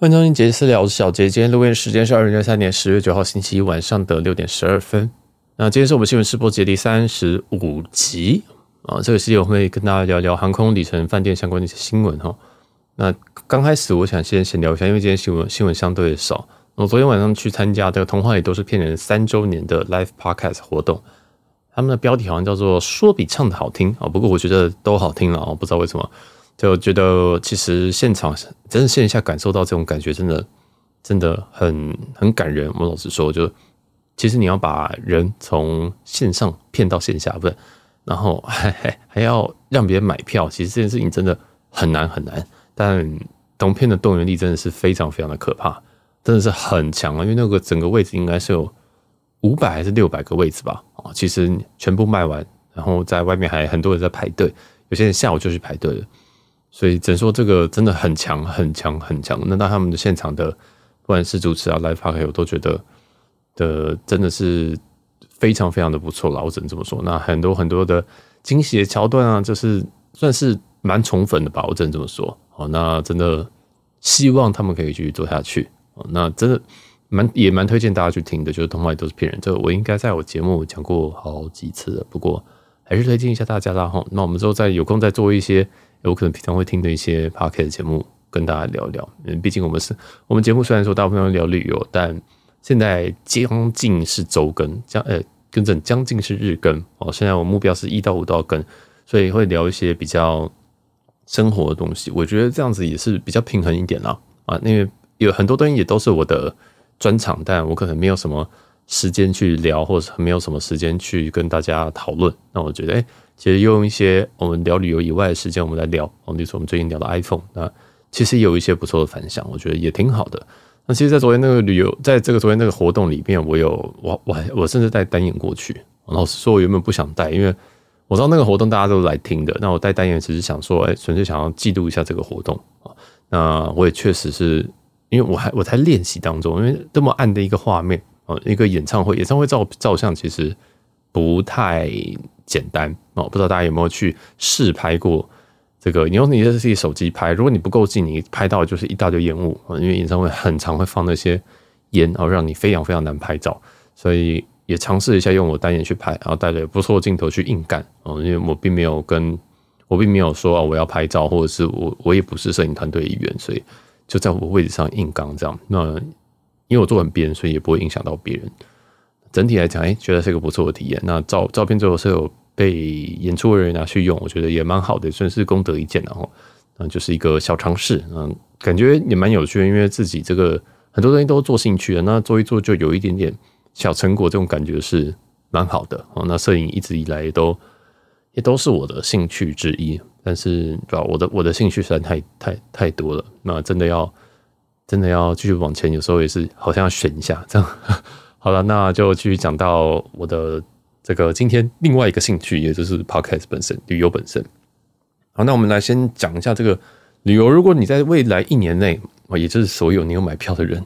欢迎收听杰斯聊，我是小杰。今天录音时间是二零二三年十月九号星期一晚上的六点十二分。那今天是我们新闻试播节第三十五集啊。这个系列我会跟大家聊聊航空里程饭店相关的一些新闻哈。那刚开始我想先先聊一下，因为今天新闻新闻相对少。我昨天晚上去参加这个童话里都是骗人三周年的 Live Podcast 活动，他们的标题好像叫做“说比唱的好听”啊。不过我觉得都好听了啊，不知道为什么。就觉得其实现场真的线下感受到这种感觉，真的真的很很感人。我老实说，就其实你要把人从线上骗到线下，不是，然后还还还要让别人买票，其实这件事情真的很难很难。但同片的动员力真的是非常非常的可怕，真的是很强啊！因为那个整个位置应该是有五百还是六百个位置吧？啊，其实全部卖完，然后在外面还很多人在排队，有些人下午就去排队了。所以只能说这个真的很强，很强，很强。那到他们的现场的，不管是主持啊、Live play，我都觉得的真的是非常非常的不错了。我只能这么说。那很多很多的惊喜的桥段啊，就是算是蛮宠粉的吧。我只能这么说。哦，那真的希望他们可以继续做下去。哦，那真的蛮也蛮推荐大家去听的。就是童话里都是骗人，这个我应该在我节目讲过好几次了。不过还是推荐一下大家啦。哈，那我们之后再有空再做一些。有可能平常会听的一些 podcast 节目，跟大家聊聊。嗯，毕竟我们是我们节目虽然说大部分都聊旅游，但现在将近是周更，将呃更正将近是日更哦。现在我目标是一到五都要更，所以会聊一些比较生活的东西。我觉得这样子也是比较平衡一点啦啊，因为有很多东西也都是我的专长，但我可能没有什么时间去聊，或者没有什么时间去跟大家讨论。那我觉得，哎。其实用一些我们聊旅游以外的时间，我们来聊。哦，比如说我们最近聊的 iPhone，那其实有一些不错的反响，我觉得也挺好的。那其实，在昨天那个旅游，在这个昨天那个活动里面，我有我我还我甚至带单眼过去。老实说，我原本不想带，因为我知道那个活动大家都来听的。那我带单眼只是想说，哎，纯粹想要记录一下这个活动啊。那我也确实是因为我还我在练习当中，因为这么暗的一个画面哦，一个演唱会，演唱会照照相其实不太。简单哦，不知道大家有没有去试拍过这个？你用你的自己手机拍，如果你不够近，你拍到就是一大堆烟雾啊，因为演唱会很常会放那些烟，然后让你非常非常难拍照。所以也尝试一下用我单眼去拍，然后带着不错的镜头去硬干哦，因为我并没有跟我并没有说啊我要拍照，或者是我我也不是摄影团队一员，所以就在我位置上硬刚这样。那因为我坐很边，所以也不会影响到别人。整体来讲，哎，觉得是一个不错的体验。那照照片最后是有被演出的人拿去用，我觉得也蛮好的，算是功德一件。然后，嗯，就是一个小尝试，嗯，感觉也蛮有趣的。因为自己这个很多东西都做兴趣的，那做一做就有一点点小成果，这种感觉是蛮好的。哦，那摄影一直以来也都也都是我的兴趣之一，但是对吧？我的我的兴趣实在太太太多了。那真的要真的要继续往前，有时候也是好像要选一下这样。好了，那就继续讲到我的这个今天另外一个兴趣，也就是 Podcast 本身，旅游本身。好，那我们来先讲一下这个旅游。如果你在未来一年内啊，也就是所有你有买票的人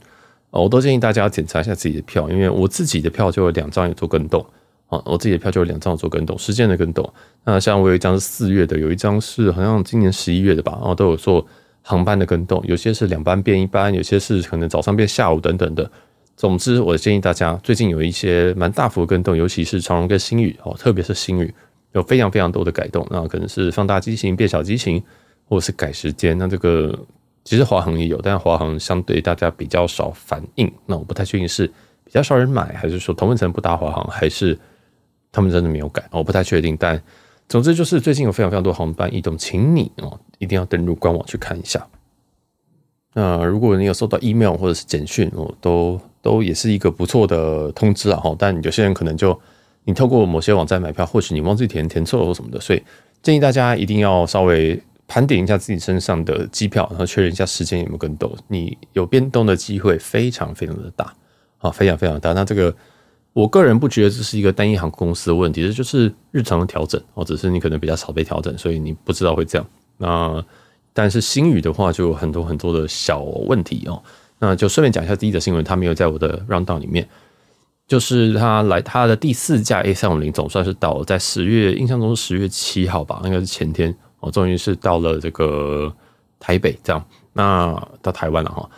啊，我都建议大家检查一下自己的票，因为我自己的票就有两张有做跟动啊，我自己的票就有两张做跟动，时间的跟动。那像我有一张是四月的，有一张是好像今年十一月的吧，然后都有做航班的更动，有些是两班变一班，有些是可能早上变下午等等的。总之，我建议大家最近有一些蛮大幅的更动，尤其是长荣跟星宇哦，特别是星宇有非常非常多的改动，那可能是放大机型、变小机型，或者是改时间。那这个其实华航也有，但华航相对大家比较少反应。那我不太确定是比较少人买，还是说同温层不搭华航，还是他们真的没有改，我不太确定。但总之就是最近有非常非常多航班异动，请你哦一定要登录官网去看一下。那如果你有收到 email 或者是简讯，我都。都也是一个不错的通知啊，哈！但有些人可能就你透过某些网站买票，或许你忘记填填错了或什么的，所以建议大家一定要稍微盘点一下自己身上的机票，然后确认一下时间有没有更动。你有变动的机会非常非常的大啊，非常非常大。那这个我个人不觉得这是一个单一航空公司的问题，这就是日常的调整，哦，只是你可能比较少被调整，所以你不知道会这样。那但是新宇的话就有很多很多的小问题哦。那就顺便讲一下第一则新闻，他没有在我的 round 道里面，就是他来他的第四架 A 三五零总算是到了，在十月，印象中是十月七号吧，应该是前天哦，终于是到了这个台北这样，那到台湾了哈。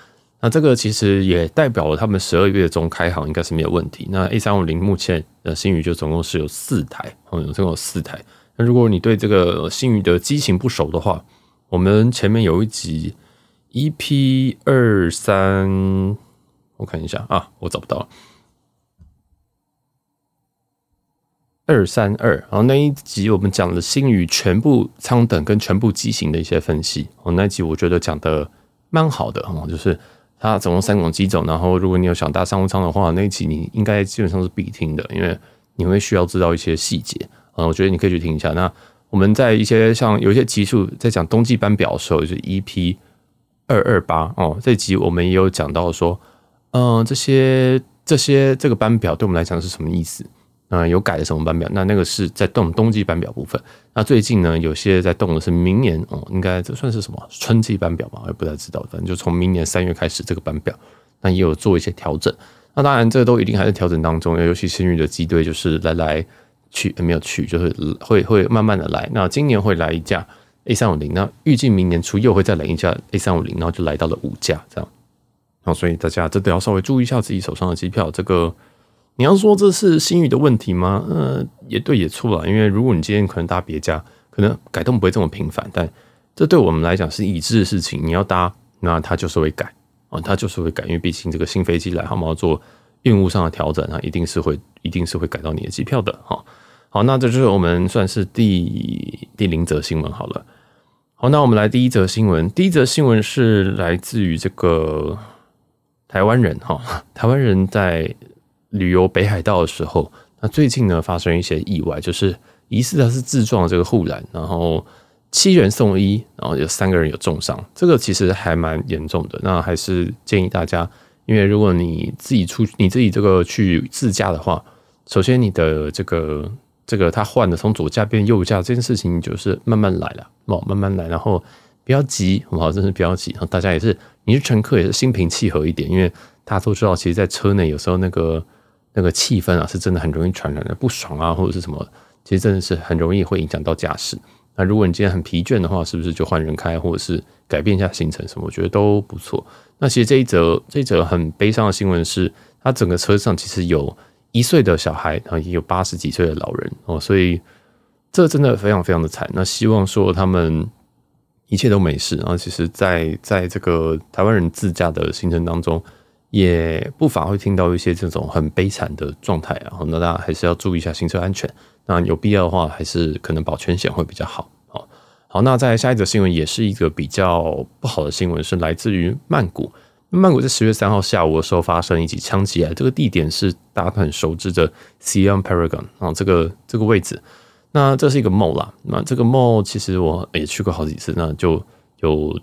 那这个其实也代表了他们十二月中开行应该是没有问题。那 A 三五零目前的星宇就总共是有四台，哦，总共有四台。那如果你对这个星宇的机型不熟的话，我们前面有一集 EP 二三，我看一下啊，我找不到了。二三二，然后那一集我们讲了星宇全部舱等跟全部机型的一些分析。哦，那一集我觉得讲的蛮好的哦，就是它总共三种机种。然后如果你有想搭商务舱的话，那一集你应该基本上是必听的，因为你会需要知道一些细节嗯。我觉得你可以去听一下。那我们在一些像有一些集数在讲冬季班表的时候，就是 EP 二二八哦，这集我们也有讲到说，嗯、这些这些这个班表对我们来讲是什么意思？嗯，有改的什么班表？那那个是在动冬季班表部分。那最近呢，有些在动的是明年哦，应该这算是什么春季班表吧？我也不太知道。反正就从明年三月开始，这个班表那也有做一些调整。那当然，这都一定还是调整当中。尤其星宇的机队就是来来去没有去，就是会会慢慢的来。那今年会来一架 A 三五零，那预计明年初又会再来一架 A 三五零，然后就来到了五架这样。然后所以大家真的要稍微注意一下自己手上的机票这个。你要说这是新宇的问题吗？呃，也对也错了，因为如果你今天可能搭别家，可能改动不会这么频繁，但这对我们来讲是已知的事情。你要搭，那它就是会改啊，它就是会改，因为毕竟这个新飞机来，我们要做运务上的调整啊，一定是会，一定是会改到你的机票的哈。好，那这就是我们算是第第零则新闻好了。好，那我们来第一则新闻，第一则新闻是来自于这个台湾人哈，台湾人在。旅游北海道的时候，那最近呢发生一些意外，就是疑似他是自撞这个护栏，然后七人送医，然后有三个人有重伤，这个其实还蛮严重的。那还是建议大家，因为如果你自己出你自己这个去自驾的话，首先你的这个这个他换的从左驾变右驾这件事情，就是慢慢来了，哦，慢慢来，然后不要急，好不好？真是不要急。然后大家也是，你是乘客也是心平气和一点，因为大家都知道，其实，在车内有时候那个。那个气氛啊，是真的很容易传染的，不爽啊，或者是什么，其实真的是很容易会影响到驾驶。那如果你今天很疲倦的话，是不是就换人开，或者是改变一下行程什么？我觉得都不错。那其实这一则这一则很悲伤的新闻是，他整个车上其实有一岁的小孩，然后也有八十几岁的老人哦，所以这真的非常非常的惨。那希望说他们一切都没事。然后其实在在这个台湾人自驾的行程当中。也不乏会听到一些这种很悲惨的状态，啊那大家还是要注意一下行车安全。那有必要的话，还是可能保全险会比较好。好，好，那在下一则新闻也是一个比较不好的新闻，是来自于曼谷。曼谷在十月三号下午的时候发生一起枪击案，这个地点是大家很熟知的 Siam Paragon 啊，这个这个位置。那这是一个 mall 啦，那这个 mall 其实我也去过好几次，那就有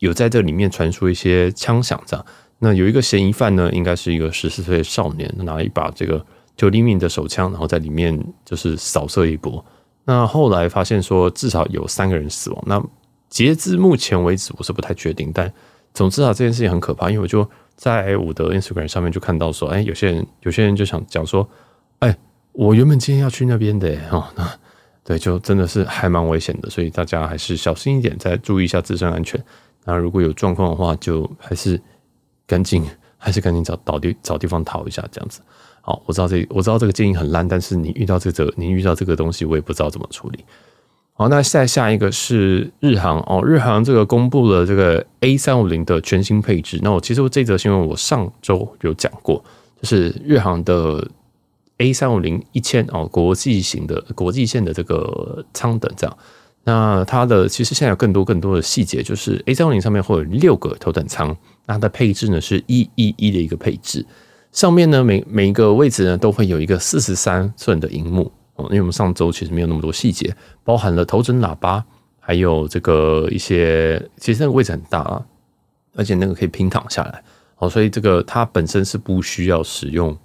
有在这里面传出一些枪响这样。那有一个嫌疑犯呢，应该是一个十四岁的少年，拿了一把这个九厘米的手枪，然后在里面就是扫射一波。那后来发现说，至少有三个人死亡。那截至目前为止，我是不太确定。但总之啊，这件事情很可怕，因为我就在我的 Instagram 上面就看到说，哎，有些人有些人就想讲说，哎，我原本今天要去那边的哦，那对，就真的是还蛮危险的，所以大家还是小心一点，再注意一下自身安全。那如果有状况的话，就还是。赶紧还是赶紧找找地找地方逃一下，这样子。好，我知道这我知道这个建议很烂，但是你遇到这个你遇到这个东西，我也不知道怎么处理。好，那再下一个是日航哦，日航这个公布了这个 A 三五零的全新配置。那我其实这则新闻我上周有讲过，就是日航的 A 三五零一千哦，国际型的国际线的这个舱等这样。那它的其实现在有更多更多的细节，就是 A 三五零上面会有六个头等舱。它的配置呢是一一一的一个配置，上面呢每每一个位置呢都会有一个四十三寸的荧幕哦，因为我们上周其实没有那么多细节，包含了头枕喇叭，还有这个一些，其实那个位置很大啊，而且那个可以平躺下来哦，所以这个它本身是不需要使用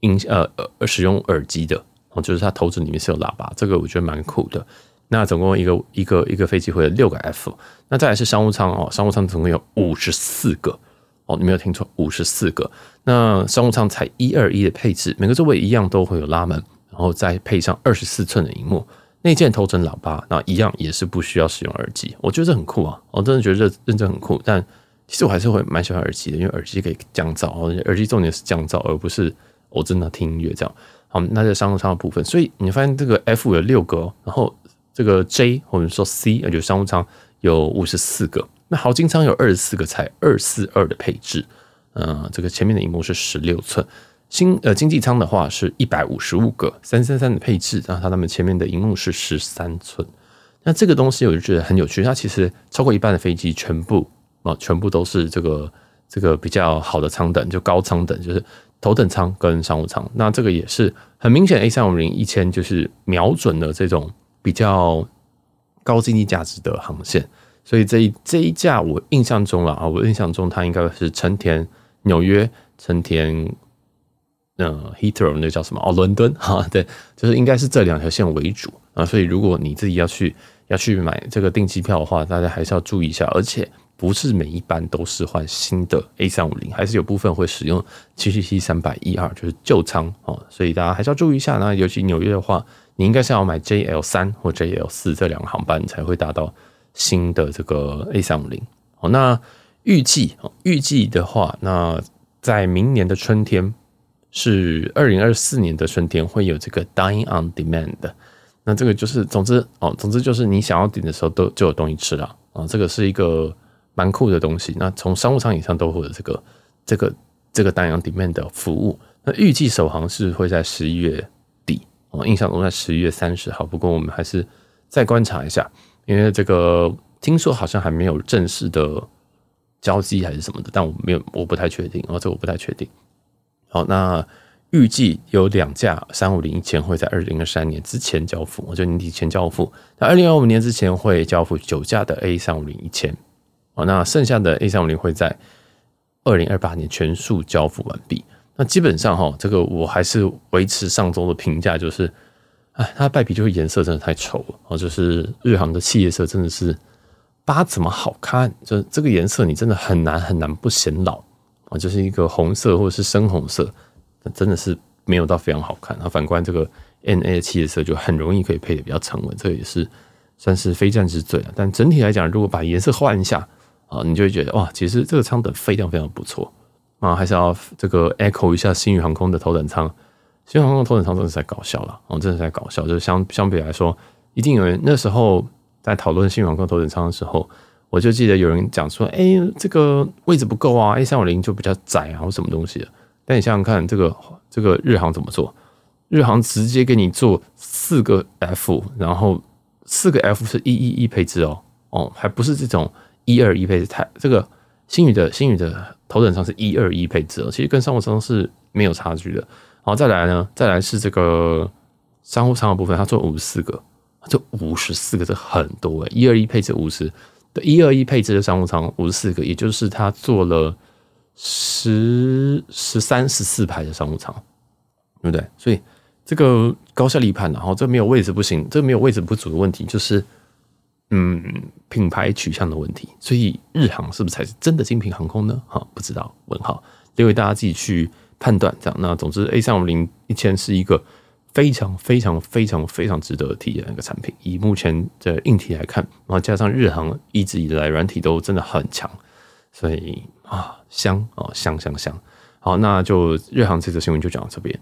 音呃呃使用耳机的哦，就是它头枕里面是有喇叭，这个我觉得蛮酷的。那总共一个一个一个飞机会有六个 F，那再来是商务舱哦，商务舱总共有五十四个哦，你没有听错，五十四个。那商务舱才一二一的配置，每个座位一样都会有拉门，然后再配上二十四寸的荧幕，内建头枕喇叭，那一样也是不需要使用耳机，我觉得这很酷啊，我真的觉得这认真很酷。但其实我还是会蛮喜欢耳机的，因为耳机可以降噪，耳机重点是降噪，而不是我真的听音乐这样。好，那在商务舱的部分，所以你发现这个 F 有六个，然后这个 J 或者说 C，也就是商务舱有五十四个，那豪金舱有二十四个，才二四二的配置。嗯、这个前面的荧幕是十六寸，新呃经济舱的话是一百五十五个，三三三的配置，然后它们前面的荧幕是十三寸。那这个东西我就觉得很有趣，它其实超过一半的飞机全部啊，全部都是这个这个比较好的舱等，就高舱等，就是头等舱跟商务舱。那这个也是很明显，A 三五零一千就是瞄准了这种比较高经济价值的航线。所以这一这一架我印象中了啊，我印象中它应该是成田纽约、成田呃 Heathrow 那叫什么哦，伦敦哈，对，就是应该是这两条线为主。啊，所以如果你自己要去要去买这个订机票的话，大家还是要注意一下，而且不是每一班都是换新的 A 三五零，还是有部分会使用七七七三百一二，就是旧舱哦，所以大家还是要注意一下。那尤其纽约的话，你应该是要买 JL 三或 JL 四这两个航班才会达到新的这个 A 三五零。好，那预计哦预计的话，那在明年的春天是二零二四年的春天会有这个 Dine on Demand。那这个就是，总之哦，总之就是你想要点的时候都就有东西吃了啊，这个是一个蛮酷的东西。那从商务舱以上都会有这个这个这个 Dine on Demand 的服务。那预计首航是会在十一月我印象中在十一月三十号。不过我们还是再观察一下，因为这个听说好像还没有正式的交机还是什么的，但我没有，我不太确定哦，这我不太确定。好，那。预计有两架三五零一千会在二零二三年之前交付，我就年底前交付。那二零二五年之前会交付九架的 A 三五零一千，哦，那剩下的 A 三五零会在二零二八年全数交付完毕。那基本上哈，这个我还是维持上周的评价，就是，哎，它败笔就是颜色真的太丑了，哦，就是日航的企业色真的是八怎么好看？就是这个颜色你真的很难很难不显老啊，就是一个红色或者是深红色。真的是没有到非常好看，然后反观这个 NA 的七的色就很容易可以配的比较沉稳，这也是算是非战之罪了。但整体来讲，如果把颜色换一下啊，你就会觉得哇，其实这个舱等非常非常不错啊，还是要这个 echo 一下星宇航空的头等舱，星宇航空头等舱真的是在搞笑了，哦，真的是在搞笑，就是相相比来说，一定有人那时候在讨论新宇航空头等舱的时候，我就记得有人讲说，哎、这个位置不够啊，A 三五零就比较窄啊，或什么东西的。但你想想看，这个这个日航怎么做？日航直接给你做四个 F，然后四个 F 是一一一配置哦哦，还不是这种一二一配置。太这个星宇的星宇的头等舱是一二一配置哦，其实跟商务舱是没有差距的。好，再来呢，再来是这个商务舱的部分，它做五十四个，就五十四个，这很多诶，一二一配置五十，对，一二一配置的商务舱五十四个，也就是它做了。十十三十四排的商务舱，对不对？所以这个高效立判，然后这没有位置不行，这没有位置不足的问题，就是嗯品牌取向的问题。所以日航是不是才是真的精品航空呢？哈，不知道，问号，留给大家自己去判断。这样，那总之 A 三五零一千是一个非常非常非常非常值得体验的一个产品。以目前的硬体来看，然后加上日航一直以来软体都真的很强，所以。啊，香哦，香香香。好，那就日航这则新闻就讲到这边。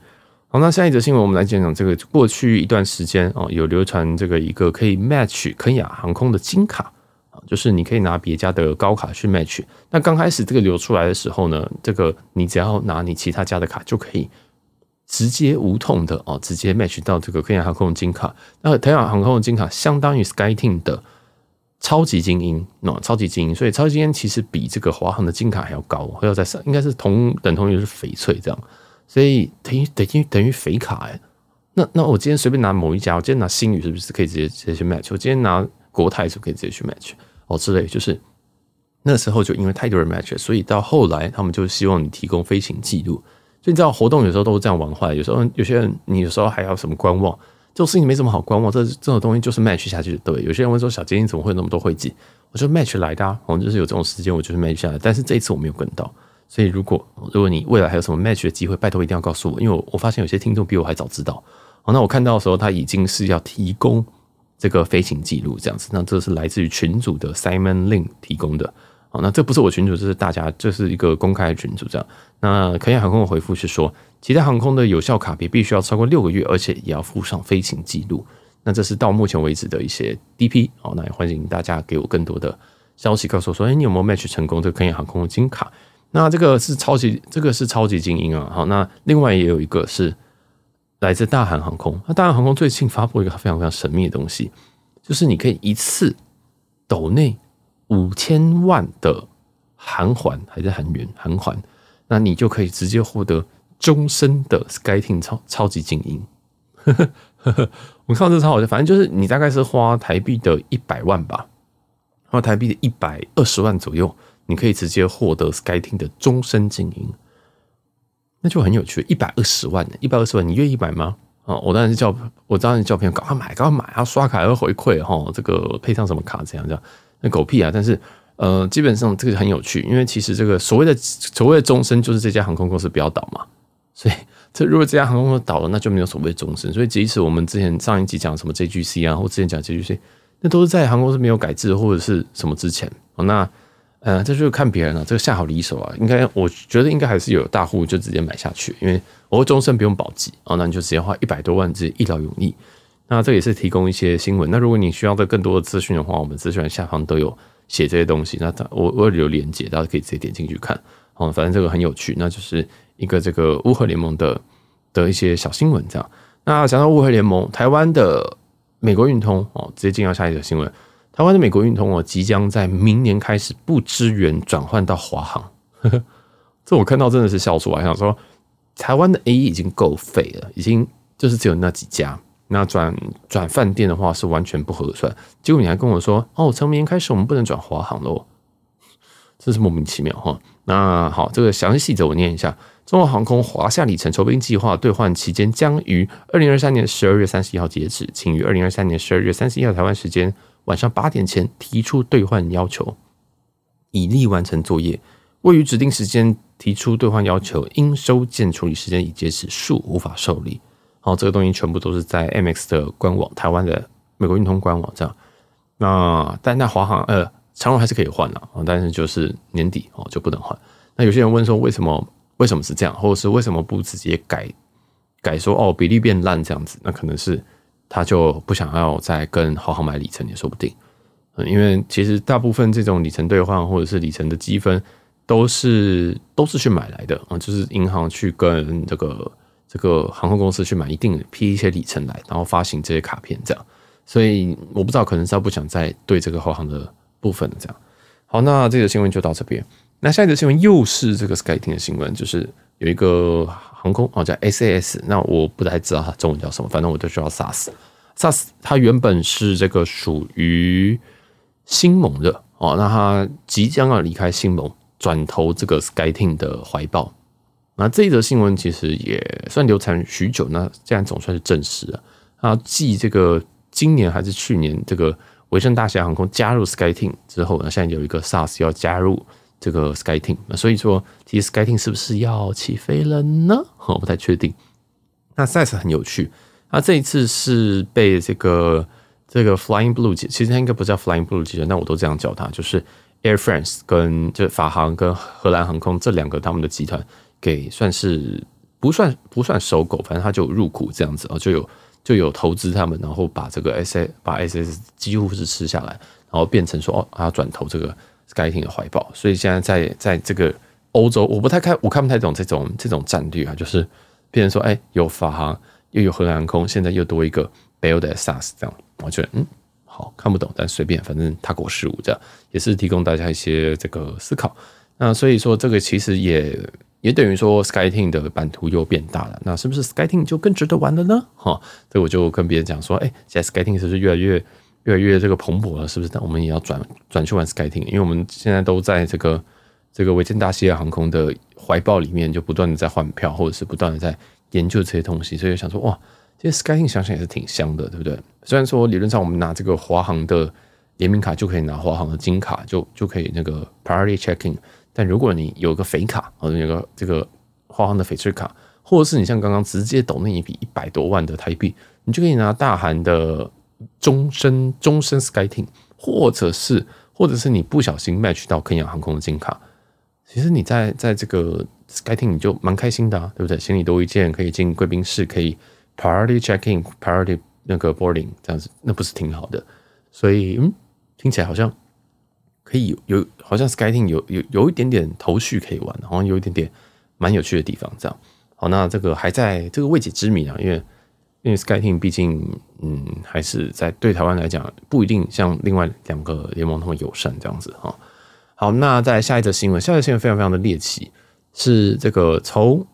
好，那下一则新闻我们来讲讲这个过去一段时间哦，有流传这个一个可以 match 肯亚航空的金卡啊，就是你可以拿别家的高卡去 match。那刚开始这个流出来的时候呢，这个你只要拿你其他家的卡就可以直接无痛的哦，直接 match 到这个肯亚航空的金卡。那肯亚航空的金卡相当于 SkyTeam 的。超级精英，喏，超级精英，所以超级精英其实比这个华航的金卡还要高，还要再上，应该是同等同于是翡翠这样，所以等于等于等于肥卡哎。那那我今天随便拿某一家，我今天拿星宇是不是可以直接直接去 match？我今天拿国泰是不是可以直接去 match？哦之类，就是那时候就因为太多人 match，所以到后来他们就希望你提供飞行记录，所以你知道活动有时候都是这样玩坏，有时候有些人你有时候还要什么观望。这种事情没什么好观望，这这种东西就是 match 下去的。对，有些人会说小杰你怎么会有那么多会计？我说 match 来的，啊，我就是有这种时间，我就是 match 下来。但是这一次我没有跟到，所以如果如果你未来还有什么 match 的机会，拜托一定要告诉我，因为我我发现有些听众比我还早知道。好，那我看到的时候，他已经是要提供这个飞行记录这样子。那这是来自于群组的 Simon Lin 提供的。好，那这不是我群主，这是大家，这是一个公开的群组这样。那肯亚航空的回复是说，其他航空的有效卡别必须要超过六个月，而且也要附上飞行记录。那这是到目前为止的一些 DP。好，那也欢迎大家给我更多的消息，告诉我说，哎，你有没有 match 成功这个肯亚航空的金卡？那这个是超级，这个是超级精英啊。好，那另外也有一个是来自大韩航空。那大韩航空最近发布一个非常非常神秘的东西，就是你可以一次抖内。五千万的韩环还是韩元韩环，那你就可以直接获得终身的 SkyTeam 超超级精英。我看到这超好笑，反正就是你大概是花台币的一百万吧，花台币的一百二十万左右，你可以直接获得 SkyTeam 的终身经营，那就很有趣。一百二十万，一百二十万，你愿意买吗？啊，我当然是叫，我当然是叫朋友赶快买，赶快买，要刷卡要回馈哈，这个配上什么卡这样这样。那狗屁啊！但是，呃，基本上这个很有趣，因为其实这个所谓的所谓的终身，就是这家航空公司不要倒嘛。所以，这如果这家航空公司倒了，那就没有所谓的终身。所以，即使我们之前上一集讲什么 JGC 啊，或之前讲 JGC，那都是在航空公司没有改制或者是什么之前。那，呃，这就是看别人了，这个下好离手啊，应该我觉得应该还是有大户就直接买下去，因为我终身不用保级啊，那你就直接花一百多万直接一劳永逸。那这也是提供一些新闻。那如果你需要的更多的资讯的话，我们资讯下方都有写这些东西。那我我有连接，大家可以直接点进去看。哦，反正这个很有趣。那就是一个这个乌合联盟的的一些小新闻这样。那讲到乌合联盟，台湾的美国运通哦，直接进到下一个新闻。台湾的美国运通哦，即将在明年开始不支援转换到华航。呵呵，这我看到真的是笑出来，想说台湾的 AE 已经够废了，已经就是只有那几家。那转转饭店的话是完全不合算，结果你还跟我说哦，从明年开始我们不能转华航喽，真是莫名其妙哈。那好，这个详细细则我念一下：中华航空华夏里程筹备计划兑换期间将于二零二三年十二月三十一号截止，请于二零二三年十二月三十一号台湾时间晚上八点前提出兑换要求，以利完成作业。未于指定时间提出兑换要求，应收件处理时间已截止，数无法受理。好这个东西全部都是在 MX 的官网，台湾的美国运通官网这样。那但那华航呃长荣还是可以换的啊，但是就是年底哦就不能换。那有些人问说为什么为什么是这样，或者是为什么不直接改改说哦比例变烂这样子？那可能是他就不想要再跟华航买里程也说不定。嗯，因为其实大部分这种里程兑换或者是里程的积分都是都是去买来的啊，就是银行去跟这个。这个航空公司去买一定批一些里程来，然后发行这些卡片，这样。所以我不知道，可能是他不想再对这个华航的部分这样。好，那这个新闻就到这边。那下一则新闻又是这个 SkyTeam 的新闻，就是有一个航空哦叫 SAS，那我不太知道它中文叫什么，反正我就知道 SAS。SAS 它原本是这个属于星盟的哦，那它即将要离开星盟，转投这个 SkyTeam 的怀抱。那这一则新闻其实也算流传许久，那这样总算是证实了。啊，继这个今年还是去年，这个维珍大西洋航空加入 SkyTeam 之后呢，现在有一个 SAS 要加入这个 SkyTeam，那所以说，其实 SkyTeam 是不是要起飞了呢？我不太确定。那 SAS 很有趣，那这一次是被这个这个 Flying Blue 集，其实它应该不叫 Flying Blue 集团，那我都这样叫它，就是 Air France 跟就法航跟荷兰航空这两个他们的集团。给算是不算不算收购，反正他就入股这样子啊，就有就有投资他们，然后把这个 S A 把 S S 几乎是吃下来，然后变成说哦，他要转投这个 SkyTeam 的怀抱，所以现在在在这个欧洲，我不太看，我看不太懂这种这种战略啊，就是变成说，哎，有法航又有荷兰航空，现在又多一个北欧的 SAS 这样，我觉得嗯好看不懂，但随便，反正他国事务这样，也是提供大家一些这个思考。那所以说这个其实也。也等于说，SkyTeam 的版图又变大了，那是不是 SkyTeam 就更值得玩了呢？哈，所以我就跟别人讲说，哎、现在 SkyTeam 是不是越来越、越来越这个蓬勃了？是不是？那我们也要转转去玩 SkyTeam，因为我们现在都在这个这个维珍大西洋航空的怀抱里面，就不断的在换票，或者是不断的在研究这些东西，所以想说，哇，其实 SkyTeam 想想也是挺香的，对不对？虽然说理论上我们拿这个华航的联名卡就可以拿华航的金卡，就就可以那个 Priority Checking。但如果你有个肥卡，或者有个这个华航的翡翠卡，或者是你像刚刚直接抖那一笔一百多万的台币，你就可以拿大韩的终身终身 SkyTeam，或者是或者是你不小心 match 到肯亚航空的金卡，其实你在在这个 SkyTeam 你就蛮开心的啊，对不对？行李多一件，可以进贵宾室，可以 priority check in，priority 那个 boarding 这样子，那不是挺好的？所以嗯，听起来好像可以有，好像 SkyTeam 有有有一点点头绪可以玩，好像有一点点蛮有趣的地方。这样好，那这个还在这个未解之谜啊，因为。因为 SkyTeam 毕竟，嗯，还是在对台湾来讲不一定像另外两个联盟那么友善这样子哈。好，那在下一则新闻，下一则新闻非常非常的猎奇，是这个从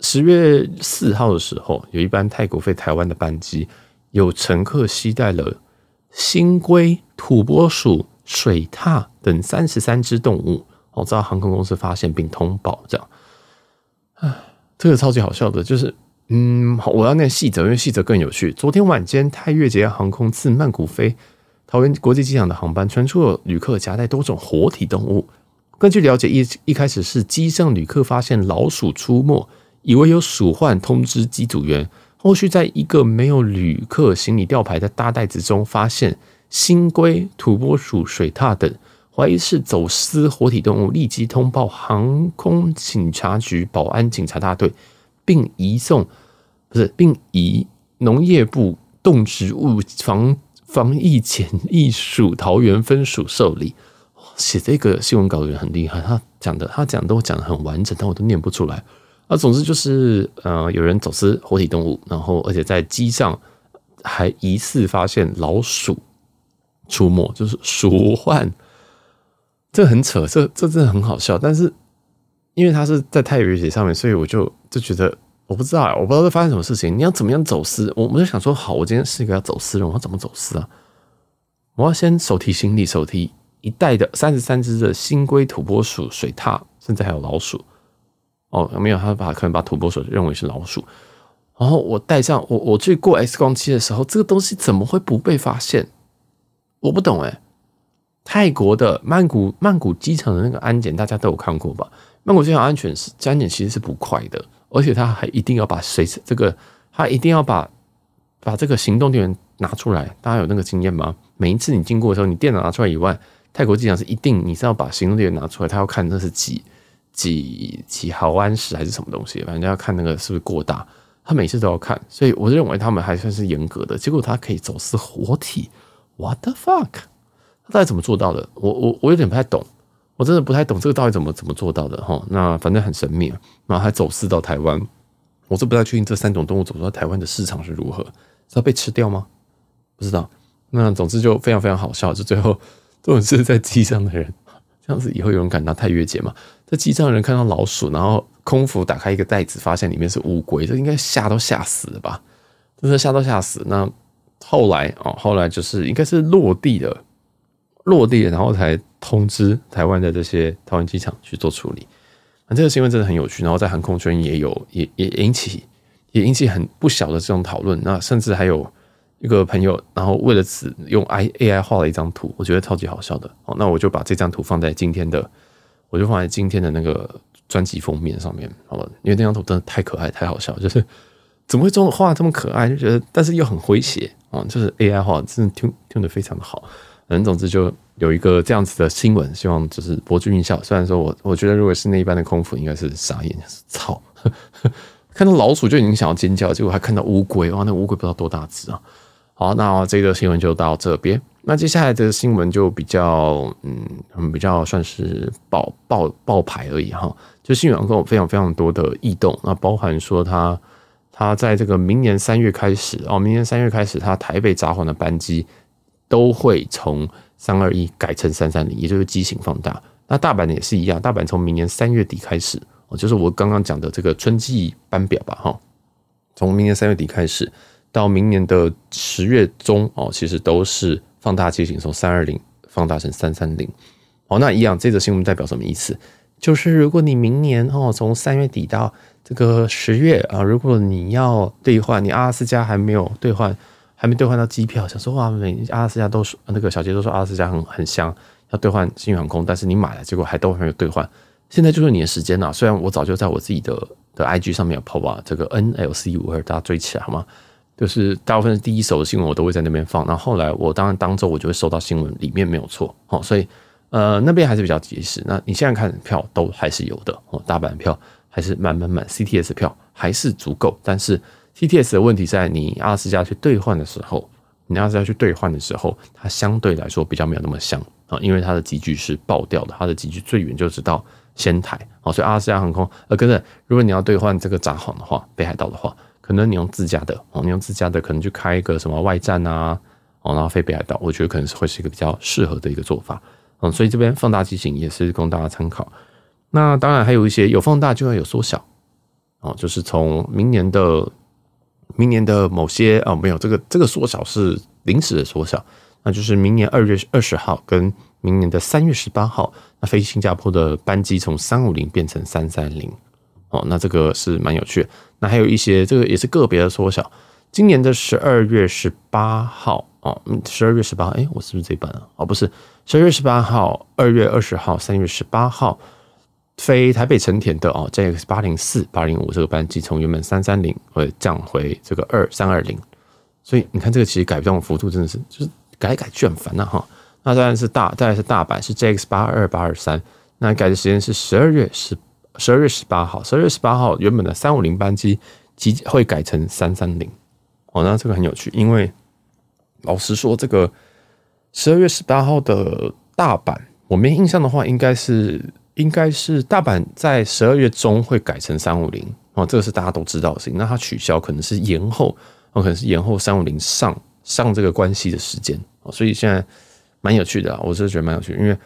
十月四号的时候，有一班泰国飞台湾的班机，有乘客携带了新龟、土拨鼠、水獭等三十三只动物，哦，遭航空公司发现并通报，这样，啊，这个超级好笑的，就是。嗯，好，我要念细则，因为细则更有趣。昨天晚间，泰越捷航空自曼谷飞桃园国际机场的航班传出了旅客夹带多种活体动物。根据了解，一一开始是机上旅客发现老鼠出没，以为有鼠患，通知机组员。后续在一个没有旅客行李吊牌的大袋子中，发现新龟、土拨鼠、水獭等，怀疑是走私活体动物，立即通报航空警察局保安警察大队。并移送，不是，并以农业部动植物防防疫检疫署桃园分署受理。写这个新闻稿的人很厉害，他讲的他讲都讲的很完整，但我都念不出来。啊，总之就是，呃，有人走私活体动物，然后而且在机上还疑似发现老鼠出没，就是鼠患。这很扯，这这真的很好笑，但是。因为他是在泰语写上面，所以我就就觉得我不知道，我不知道会发生什么事情。你要怎么样走私？我我就想说，好，我今天是一个要走私人，我要怎么走私啊？我要先手提行李，手提一袋的三十三只的新龟、土拨鼠、水獭，甚至还有老鼠。哦，没有，他把可能把土拨鼠认为是老鼠。然后我带上我我去过 X 光机的时候，这个东西怎么会不被发现？我不懂哎。泰国的曼谷曼谷机场的那个安检，大家都有看过吧？曼谷机场安全是安检其实是不快的，而且他还一定要把谁这个，他一定要把把这个行动电源拿出来。大家有那个经验吗？每一次你经过的时候，你电脑拿出来以外，泰国机场是一定你是要把行动电源拿出来，他要看那是几几几毫安时还是什么东西，反正要看那个是不是过大，他每次都要看。所以我认为他们还算是严格的。结果他可以走私活体，What the fuck？他到底怎么做到的？我我我有点不太懂。我真的不太懂这个到底怎么怎么做到的哈，那反正很神秘，然后还走私到台湾，我是不太确定这三种动物走到台湾的市场是如何，是要被吃掉吗？不知道。那总之就非常非常好笑，就最后这种是在机上的人，这样子以后有人敢拿太越捷吗？在机上的人看到老鼠，然后空服打开一个袋子，发现里面是乌龟，这应该吓都吓死了吧？真的吓都吓死。那后来哦，后来就是应该是落地了。落地，然后才通知台湾的这些桃园机场去做处理。啊，这个新闻真的很有趣，然后在航空圈也有也也引起也引起很不小的这种讨论。那甚至还有一个朋友，然后为了此用 I AI 画了一张图，我觉得超级好笑的。好，那我就把这张图放在今天的，我就放在今天的那个专辑封面上面，好了，因为那张图真的太可爱、太好笑，就是怎么会这么画这么可爱，就觉得但是又很诙谐啊，就是 AI 画真的听听得非常的好。反正总之就有一个这样子的新闻，希望就是博君一笑。虽然说我我觉得如果是那一班的空腹，应该是傻眼，操！看到老鼠就已经想要尖叫，结果还看到乌龟，哇，那乌龟不知道多大只啊！好，那这个新闻就到这边。那接下来的新闻就比较嗯，比较算是爆爆爆牌而已哈。就新闻跟我非常非常多的异动，那包含说他他在这个明年三月开始哦，明年三月开始，他台北札幌的班机。都会从三二一改成三三零，也就是机型放大。那大阪也是一样，大阪从明年三月底开始，哦，就是我刚刚讲的这个春季班表吧，哈，从明年三月底开始到明年的十月中，哦，其实都是放大机型，从三二零放大成三三零。哦，那一样，这则新闻代表什么意思？就是如果你明年哦，从三月底到这个十月啊，如果你要兑换，你阿拉斯加还没有兑换。还没兑换到机票，想说哇，每阿拉斯加都说那个小杰都说阿拉斯加很很香，要兑换新航空，但是你买了，结果还都没有兑换。现在就是你的时间了。虽然我早就在我自己的的 IG 上面有 po 啊，这个 NLC 五二大家追起来好吗？就是大部分第一手的新闻我都会在那边放。然后后来我当然当周我就会收到新闻里面没有错，哦，所以呃，那边还是比较及时。那你现在看票都还是有的哦，大阪票还是满满满，CTS 票还是足够。但是 CTS 的问题在你阿拉斯加去兑换的时候，你阿拉斯加去兑换的时候，它相对来说比较没有那么香啊，因为它的集距是爆掉的，它的集距最远就是到仙台哦，所以阿拉斯加航空呃，跟着如果你要兑换这个札幌的话，北海道的话，可能你用自家的哦，你用自家的可能去开一个什么外站啊哦，然后飞北海道，我觉得可能是会是一个比较适合的一个做法。嗯，所以这边放大机型也是供大家参考。那当然还有一些有放大就要有缩小哦，就是从明年的明年的某些哦，没有这个这个缩小是临时的缩小，那就是明年二月二十号跟明年的三月十八号，那飞新加坡的班机从三五零变成三三零哦，那这个是蛮有趣的。那还有一些这个也是个别的缩小，今年的十二月十八号哦，十二月十八号，哎，我是不是这班啊？哦，不是。十二月十八号、二月二十号、三月十八号飞台北成田的哦，JX 八零四、八零五这个班机从原本三三零会降回这个二三二零，所以你看这个其实改动幅度真的是就是改改就很烦了哈。那当然是大，当然是大阪是 JX 八二八二三，那改的时间是十二月十十二月十八号，十二月十八号原本的三五零班机即会改成三三零哦，那这个很有趣，因为老实说这个。十二月十八号的大阪，我没印象的话，应该是应该是大阪在十二月中会改成三五零哦，这个是大家都知道的事情。那它取消可能是延后，哦，可能是延后三五零上上这个关系的时间哦，所以现在蛮有趣的，我是觉得蛮有趣，因为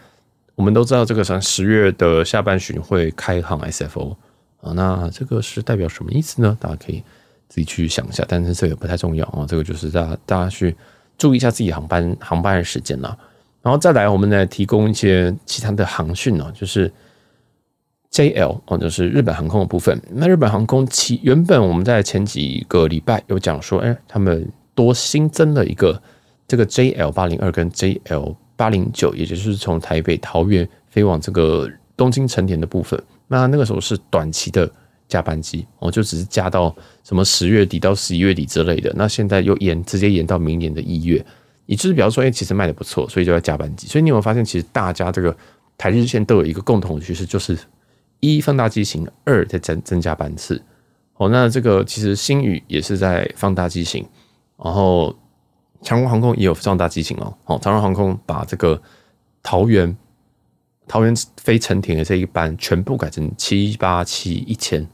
我们都知道这个十月的下半旬会开航 SFO 啊，那这个是代表什么意思呢？大家可以自己去想一下，但是这个不太重要啊，这个就是大家大家去。注意一下自己航班航班的时间了，然后再来，我们来提供一些其他的航讯呢，就是 JL 哦，就是日本航空的部分。那日本航空其原本我们在前几个礼拜有讲说，哎，他们多新增了一个这个 JL 八零二跟 JL 八零九，也就是从台北桃园飞往这个东京成田的部分。那那个时候是短期的。加班机，哦，就只是加到什么十月底到十一月底之类的。那现在又延，直接延到明年的一月，也就是比方说，哎，其实卖的不错，所以就要加班机。所以你有没有发现，其实大家这个台日线都有一个共同的趋势，就是一放大机型，二在增增加班次。哦，那这个其实星宇也是在放大机型，然后长荣航空也有放大机型哦。哦，长荣航空把这个桃园桃园飞成田的这一班全部改成七八七一千。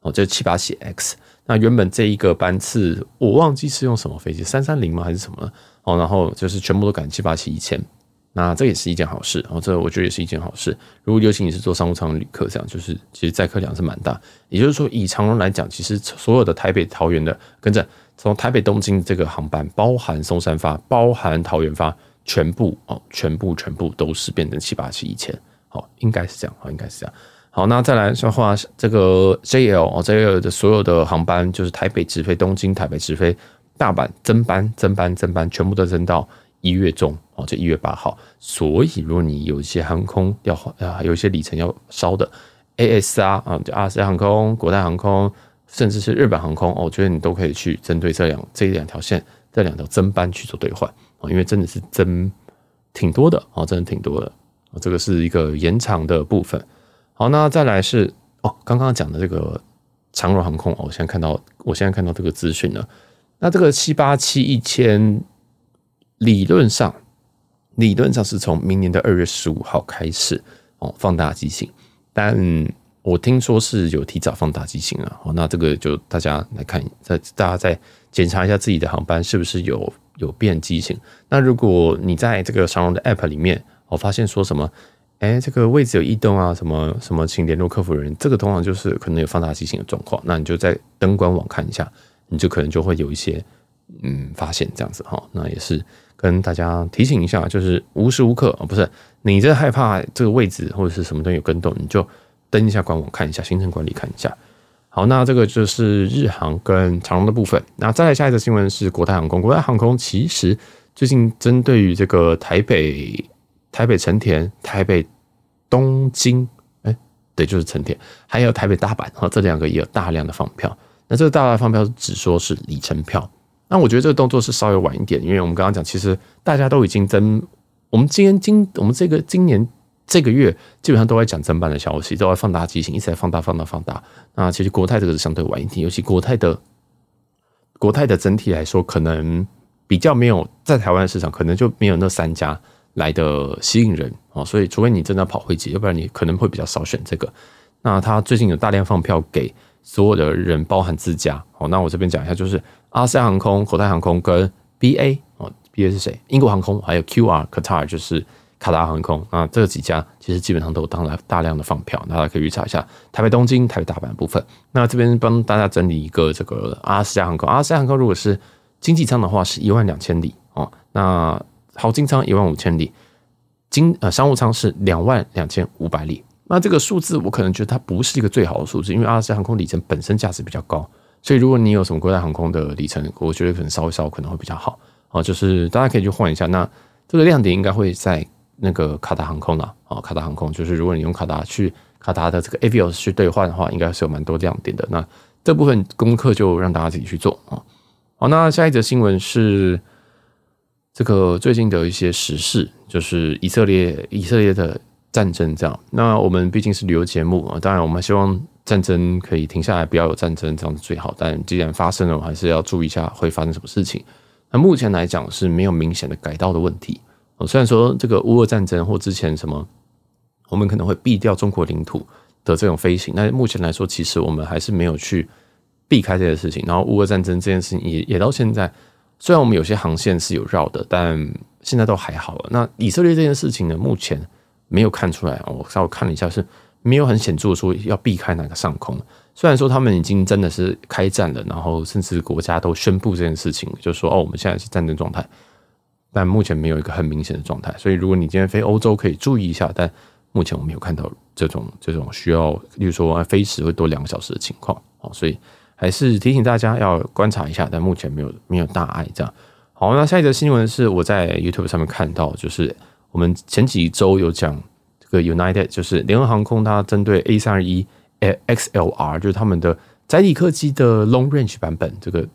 哦，这七八七 X，那原本这一个班次我忘记是用什么飞机，三三零吗还是什么？哦，然后就是全部都改七八七一千，那这也是一件好事。哦，这我觉得也是一件好事。如果尤其你是做商务舱旅客，这样就是其实载客量是蛮大。也就是说，以长荣来讲，其实所有的台北桃园的跟着从台北东京这个航班，包含松山发，包含桃园发，全部哦，全部全部都是变成七八七一千。好，应该是这样，好，应该是这样。好，那再来说话，这个 JL 哦，JL 的所有的航班就是台北直飞东京，台北直飞大阪，增班、增班、增班，全部都增到一月中哦，就一月八号。所以，如果你有一些航空要啊，有一些里程要烧的，A S R 啊，就阿斯航空、国泰航空，甚至是日本航空，我觉得你都可以去针对这两这两条线、这两条增班去做兑换啊，因为真的是增挺多的啊，真的挺多的啊，这个是一个延长的部分。好，那再来是哦，刚刚讲的这个长荣航空哦，我现在看到，我现在看到这个资讯了。那这个七八七一千，理论上，理论上是从明年的二月十五号开始哦，放大机型，但我听说是有提早放大机型了。哦，那这个就大家来看，再大家再检查一下自己的航班是不是有有变机型。那如果你在这个长龙的 App 里面，我发现说什么？哎、这个位置有异动啊，什么什么，请联络客服人员。这个通常就是可能有放大机型的状况，那你就在登官网看一下，你就可能就会有一些嗯发现这样子哈。那也是跟大家提醒一下，就是无时无刻哦，不是你这害怕这个位置或者是什么东西有跟动，你就登一下官网看一下，行程管理看一下。好，那这个就是日航跟长荣的部分。那再来下一个新闻是国泰航空，国泰航空其实最近针对于这个台北。台北成田、台北东京，哎、对，就是成田，还有台北大阪，哈，这两个也有大量的放票。那这个大大的放票只说是里程票，那我觉得这个动作是稍微晚一点，因为我们刚刚讲，其实大家都已经增我们今天今我们这个今年这个月基本上都在讲增班的消息，都在放大机型，一直在放大放大放大。那其实国泰这个是相对晚一点，尤其国泰的国泰的整体来说，可能比较没有在台湾市场，可能就没有那三家来的吸引人啊。所以除非你真的跑会籍，要不然你可能会比较少选这个。那他最近有大量放票给所有的人，包含自驾。好，那我这边讲一下，就是阿斯航空、国泰航空跟 BA 哦，BA 是谁？英国航空还有 QR Qatar 就是卡达航空。那这几家其实基本上都当了大量的放票，大家可以预查一下台北、东京、台北、大阪部分。那这边帮大家整理一个这个阿斯加航空，阿斯加航空如果是经济舱的话是一万两千里哦，那豪金舱一万五千里，经呃商务舱是两万两千五百里。那这个数字我可能觉得它不是一个最好的数字，因为阿拉斯加航空里程本身价值比较高，所以如果你有什么国泰航空的里程，我觉得可能稍微稍微可能会比较好哦。就是大家可以去换一下，那这个亮点应该会在那个卡达航空了。哦，卡达航空就是如果你用卡达去卡达的这个 Avios 去兑换的话，应该是有蛮多亮点的。那这部分功课就让大家自己去做啊。好，那下一则新闻是这个最近的一些时事，就是以色列以色列的。战争这样，那我们毕竟是旅游节目啊，当然我们希望战争可以停下来，不要有战争，这样子最好。但既然发生了，我还是要注意一下会发生什么事情。那目前来讲是没有明显的改道的问题。虽然说这个乌俄战争或之前什么，我们可能会避掉中国领土的这种飞行，那目前来说，其实我们还是没有去避开这件事情。然后乌俄战争这件事情也也到现在，虽然我们有些航线是有绕的，但现在都还好了。那以色列这件事情呢，目前。没有看出来，我稍微看了一下，是没有很显著说要避开哪个上空。虽然说他们已经真的是开战了，然后甚至国家都宣布这件事情，就说哦，我们现在是战争状态，但目前没有一个很明显的状态。所以如果你今天飞欧洲，可以注意一下，但目前我没有看到这种这种需要，例如说飞时会多两个小时的情况。所以还是提醒大家要观察一下，但目前没有没有大碍这样。好，那下一则新闻是我在 YouTube 上面看到，就是。我们前几周有讲这个 United，就是联合航空，它针对 A 三二一 XLR，就是他们的载体客机的 Long Range 版本。这个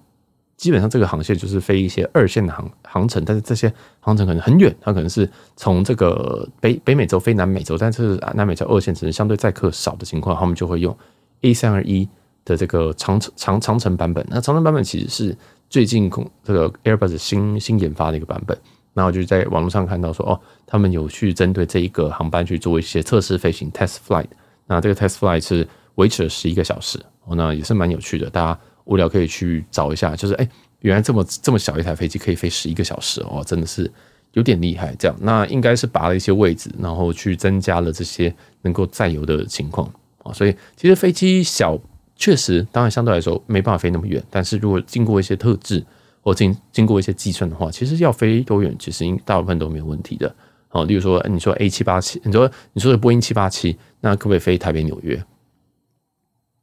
基本上这个航线就是飞一些二线的航航程，但是这些航程可能很远，它可能是从这个北北美洲飞南美洲，但是南美洲二线只是相对载客少的情况，他们就会用 A 三二一的这个长长长程版本。那长程版本其实是最近空这个 Airbus 新新研发的一个版本。然后就在网络上看到说，哦，他们有去针对这一个航班去做一些测试飞行 （test flight）。那这个 test flight 是维持了十一个小时，哦，那也是蛮有趣的。大家无聊可以去找一下，就是哎，原来这么这么小一台飞机可以飞十一个小时哦，真的是有点厉害。这样，那应该是拔了一些位置，然后去增加了这些能够载油的情况啊。所以其实飞机小，确实，当然相对来说没办法飞那么远，但是如果经过一些特制。或经经过一些计算的话，其实要飞多远，其实应大部分都没有问题的。好，例如说，你说 A 七八七，你说你说的波音七八七，那可不可以飞台北纽约？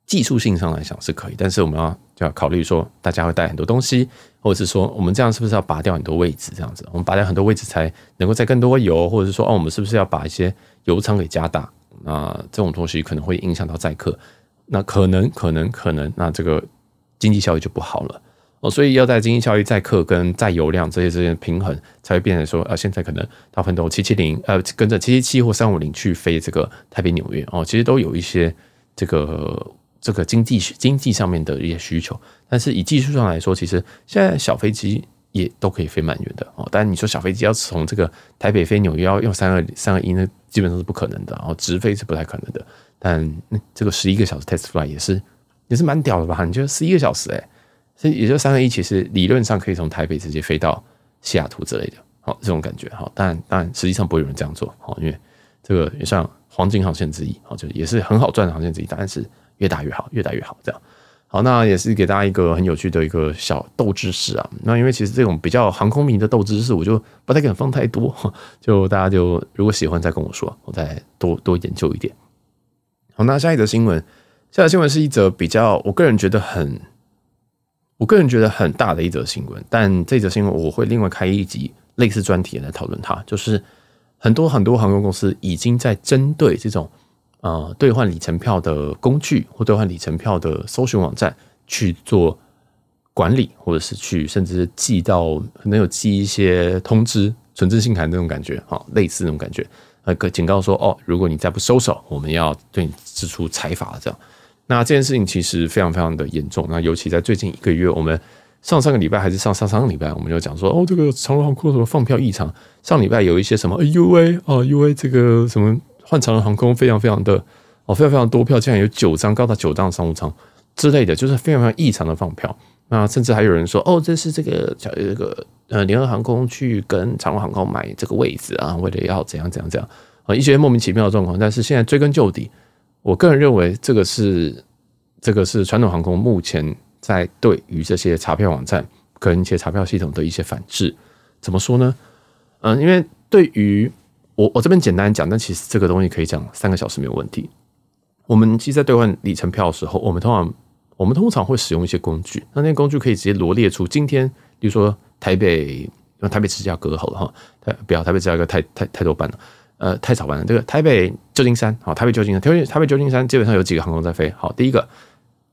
技术性上来讲是可以，但是我们要就要考虑说，大家会带很多东西，或者是说，我们这样是不是要拔掉很多位置？这样子，我们拔掉很多位置才能够载更多油，或者是说，哦，我们是不是要把一些油舱给加大？那这种东西可能会影响到载客，那可能可能可能，那这个经济效益就不好了。哦，所以要在经济效益、载客跟载油量这些之间平衡，才会变成说，啊，现在可能大部分都七七零，呃，跟着七七七或三五零去飞这个台北纽约哦，其实都有一些这个这个经济经济上面的一些需求，但是以技术上来说，其实现在小飞机也都可以飞蛮远的哦。但你说小飞机要从这个台北飞纽约要用三二三二一，那基本上是不可能的，哦直飞是不太可能的。但这个十一个小时 test fly 也是也是蛮屌的吧？你觉得十一个小时哎？所以也就三个一，其实理论上可以从台北直接飞到西雅图之类的，好，这种感觉，好，但但实际上不会有人这样做，好，因为这个也算黄金航线之一，好，就也是很好赚的航线之一，但是越大越好，越大越好，这样，好，那也是给大家一个很有趣的一个小斗知识啊，那因为其实这种比较航空迷的斗知识，我就不太敢放太多，就大家就如果喜欢再跟我说，我再多多研究一点。好，那下一则新闻，下一则新闻是一则比较我个人觉得很。我个人觉得很大的一则新闻，但这则新闻我会另外开一集类似专题来讨论它。就是很多很多航空公司已经在针对这种呃兑换里程票的工具或兑换里程票的搜寻网站去做管理，或者是去甚至寄到可能有寄一些通知，存证信函那种感觉，哈，类似那种感觉，呃，警告说，哦，如果你再不收手，我们要对你支出财罚，这样。那这件事情其实非常非常的严重，那尤其在最近一个月，我们上上个礼拜还是上上上个礼拜，我们就讲说，哦，这个长隆航空什么放票异常，上礼拜有一些什么 UA 啊 UA 这个什么换长隆航空非常非常的哦，非常非常多票，竟然有九张高达九张商务舱之类的，就是非常非常异常的放票。那甚至还有人说，哦，这是这个叫这个呃联合航空去跟长隆航空买这个位置啊，为了要怎样怎样怎样啊，一些莫名其妙的状况。但是现在追根究底。我个人认为，这个是这个是传统航空目前在对于这些查票网站跟一些查票系统的一些反制。怎么说呢？嗯，因为对于我我这边简单讲，但其实这个东西可以讲三个小时没有问题。我们其实，在兑换里程票的时候，我们通常我们通常会使用一些工具，那那些工具可以直接罗列出今天，比如说台北，台北芝加哥好了哈，台不要台北芝加哥太太太多班了。呃，太早班了。这个台北旧金山，好，台北旧金山，台北台北旧金山基本上有几个航空在飞。好，第一个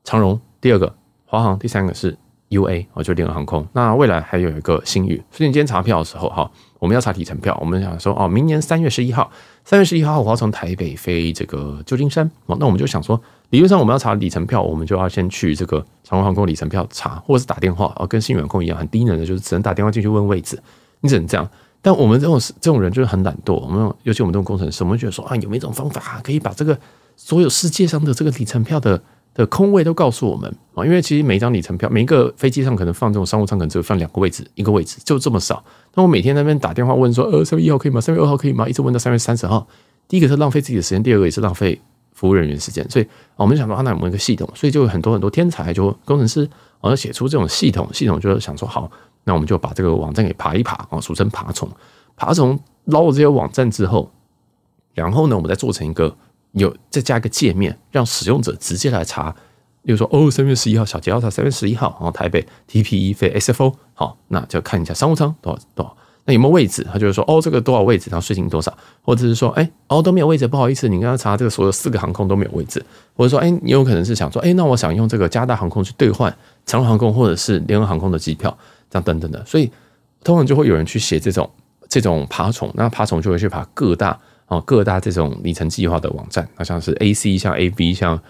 长荣，第二个华航，第三个是 UA，哦，就联合航空。那未来还有一个新宇。所以你今天查票的时候，哈，我们要查里程票。我们想说，哦，明年三月十一号，三月十一号我要从台北飞这个旧金山。哦，那我们就想说，理论上我们要查里程票，我们就要先去这个长荣航空里程票查，或者是打电话，哦，跟新宇航空一样，很低能的，就是只能打电话进去问位置，你只能这样。但我们这种这种人就是很懒惰，我们尤其我们这种工程师，我们觉得说啊，有没有一种方法可以把这个所有世界上的这个里程票的的空位都告诉我们啊？因为其实每一张里程票，每一个飞机上可能放这种商务舱，可能只有放两个位置，一个位置就这么少。那我每天在那边打电话问说，呃，三月一号可以吗？三月二号可以吗？一直问到三月三十号。第一个是浪费自己的时间，第二个也是浪费服务人员时间。所以我们想说，啊，那有没有一个系统？所以就有很多很多天才就工程师，好像写出这种系统，系统就是想说好。那我们就把这个网站给爬一爬啊，俗称爬虫。爬虫捞了这些网站之后，然后呢，我们再做成一个有再加一个界面，让使用者直接来查。例如说，哦，三月十一号小杰要查三月十一号，然后台北 TPE 飞 SFO，好，那就看一下商务舱多少多少，那有没有位置？他就是说，哦，这个多少位置，然后税金多少，或者是说，哎，哦都没有位置，不好意思，你刚刚查这个所有四个航空都没有位置，或者说，哎，你有可能是想说，哎，那我想用这个加大航空去兑换长荣航空或者是联合航空的机票。这样等等的，所以通常就会有人去写这种这种爬虫，那爬虫就会去爬各大啊各大这种里程计划的网站，那像是 A C 像 A B 像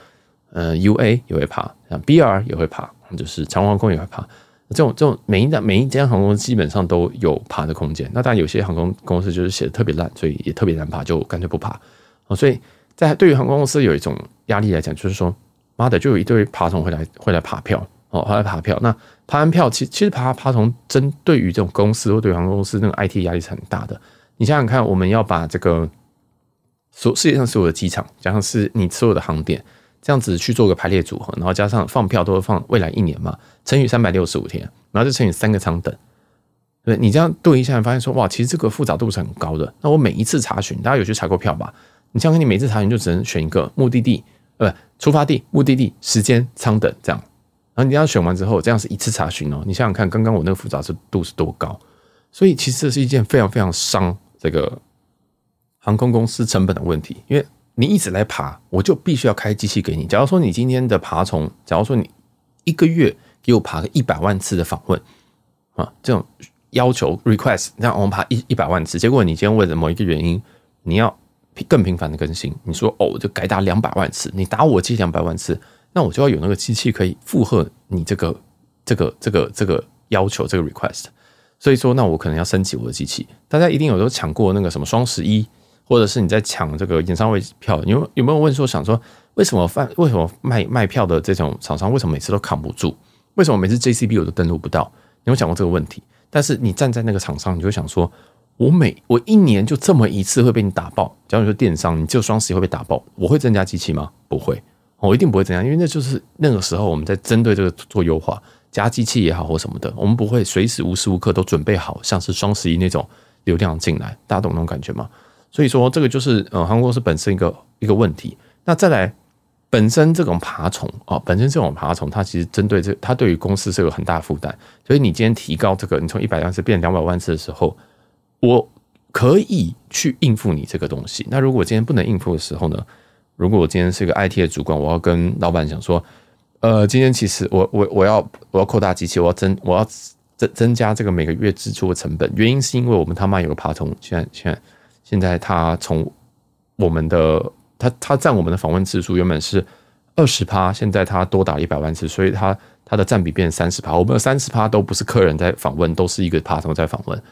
呃 U A 也会爬，像 B R 也会爬，就是长航空也会爬。这种这种每一家每一家航空公司基本上都有爬的空间。那当然有些航空公司就是写的特别烂，所以也特别难爬，就干脆不爬。哦所以在对于航空公司有一种压力来讲，就是说妈的，就有一堆爬虫会来会来爬票哦，会来爬票那。爬完票，其其实爬爬虫针对于这种公司或对航空公司那个 IT 压力是很大的。你想想看，我们要把这个所世界上所有的机场，加上是你所有的航点，这样子去做个排列组合，然后加上放票都会放未来一年嘛，乘以三百六十五天，然后再乘以三个舱等，对，你这样对一下，发现说哇，其实这个复杂度是很高的。那我每一次查询，大家有去查过票吧？你想想，你每次查询就只能选一个目的地，呃，出发地、目的地、时间、舱等这样。然后你要选完之后，这样是一次查询哦。你想想看，刚刚我那个复杂度是多高？所以其实这是一件非常非常伤这个航空公司成本的问题。因为你一直来爬，我就必须要开机器给你。假如说你今天的爬虫，假如说你一个月给我爬个一百万次的访问啊，这种要求 request，让我们爬一一百万次，结果你今天为了某一个原因，你要更频繁的更新，你说哦，就改打两百万次，你打我机两百万次。那我就要有那个机器可以负荷你这个这个这个这个要求这个 request，所以说那我可能要升级我的机器。大家一定有都抢过那个什么双十一，或者是你在抢这个演唱会票，你有有没有问说想说为什么贩为什么卖卖票的这种厂商为什么每次都扛不住？为什么每次 JCB 我都登录不到？你有想过这个问题？但是你站在那个厂商，你就想说，我每我一年就这么一次会被你打爆。假如说电商，你就双十一会被打爆，我会增加机器吗？不会。我一定不会这样，因为那就是那个时候我们在针对这个做优化，加机器也好或什么的，我们不会随时无时无刻都准备好，像是双十一那种流量进来，大家懂那种感觉吗？所以说这个就是呃航空公司本身一个一个问题。那再来，本身这种爬虫啊，本身这种爬虫，它其实针对这，它对于公司是有很大负担。所以你今天提高这个，你从一百万次变两百万次的时候，我可以去应付你这个东西。那如果今天不能应付的时候呢？如果我今天是一个 IT 的主管，我要跟老板讲说，呃，今天其实我我我要我要扩大机器，我要增我要增增加这个每个月支出的成本，原因是因为我们他妈有个爬虫，现在现在现在他从我们的他他占我们的访问次数原本是二十趴，现在他多打了一百万次，所以他他的占比变成三十趴。我们的三十趴都不是客人在访问，都是一个爬虫在访问。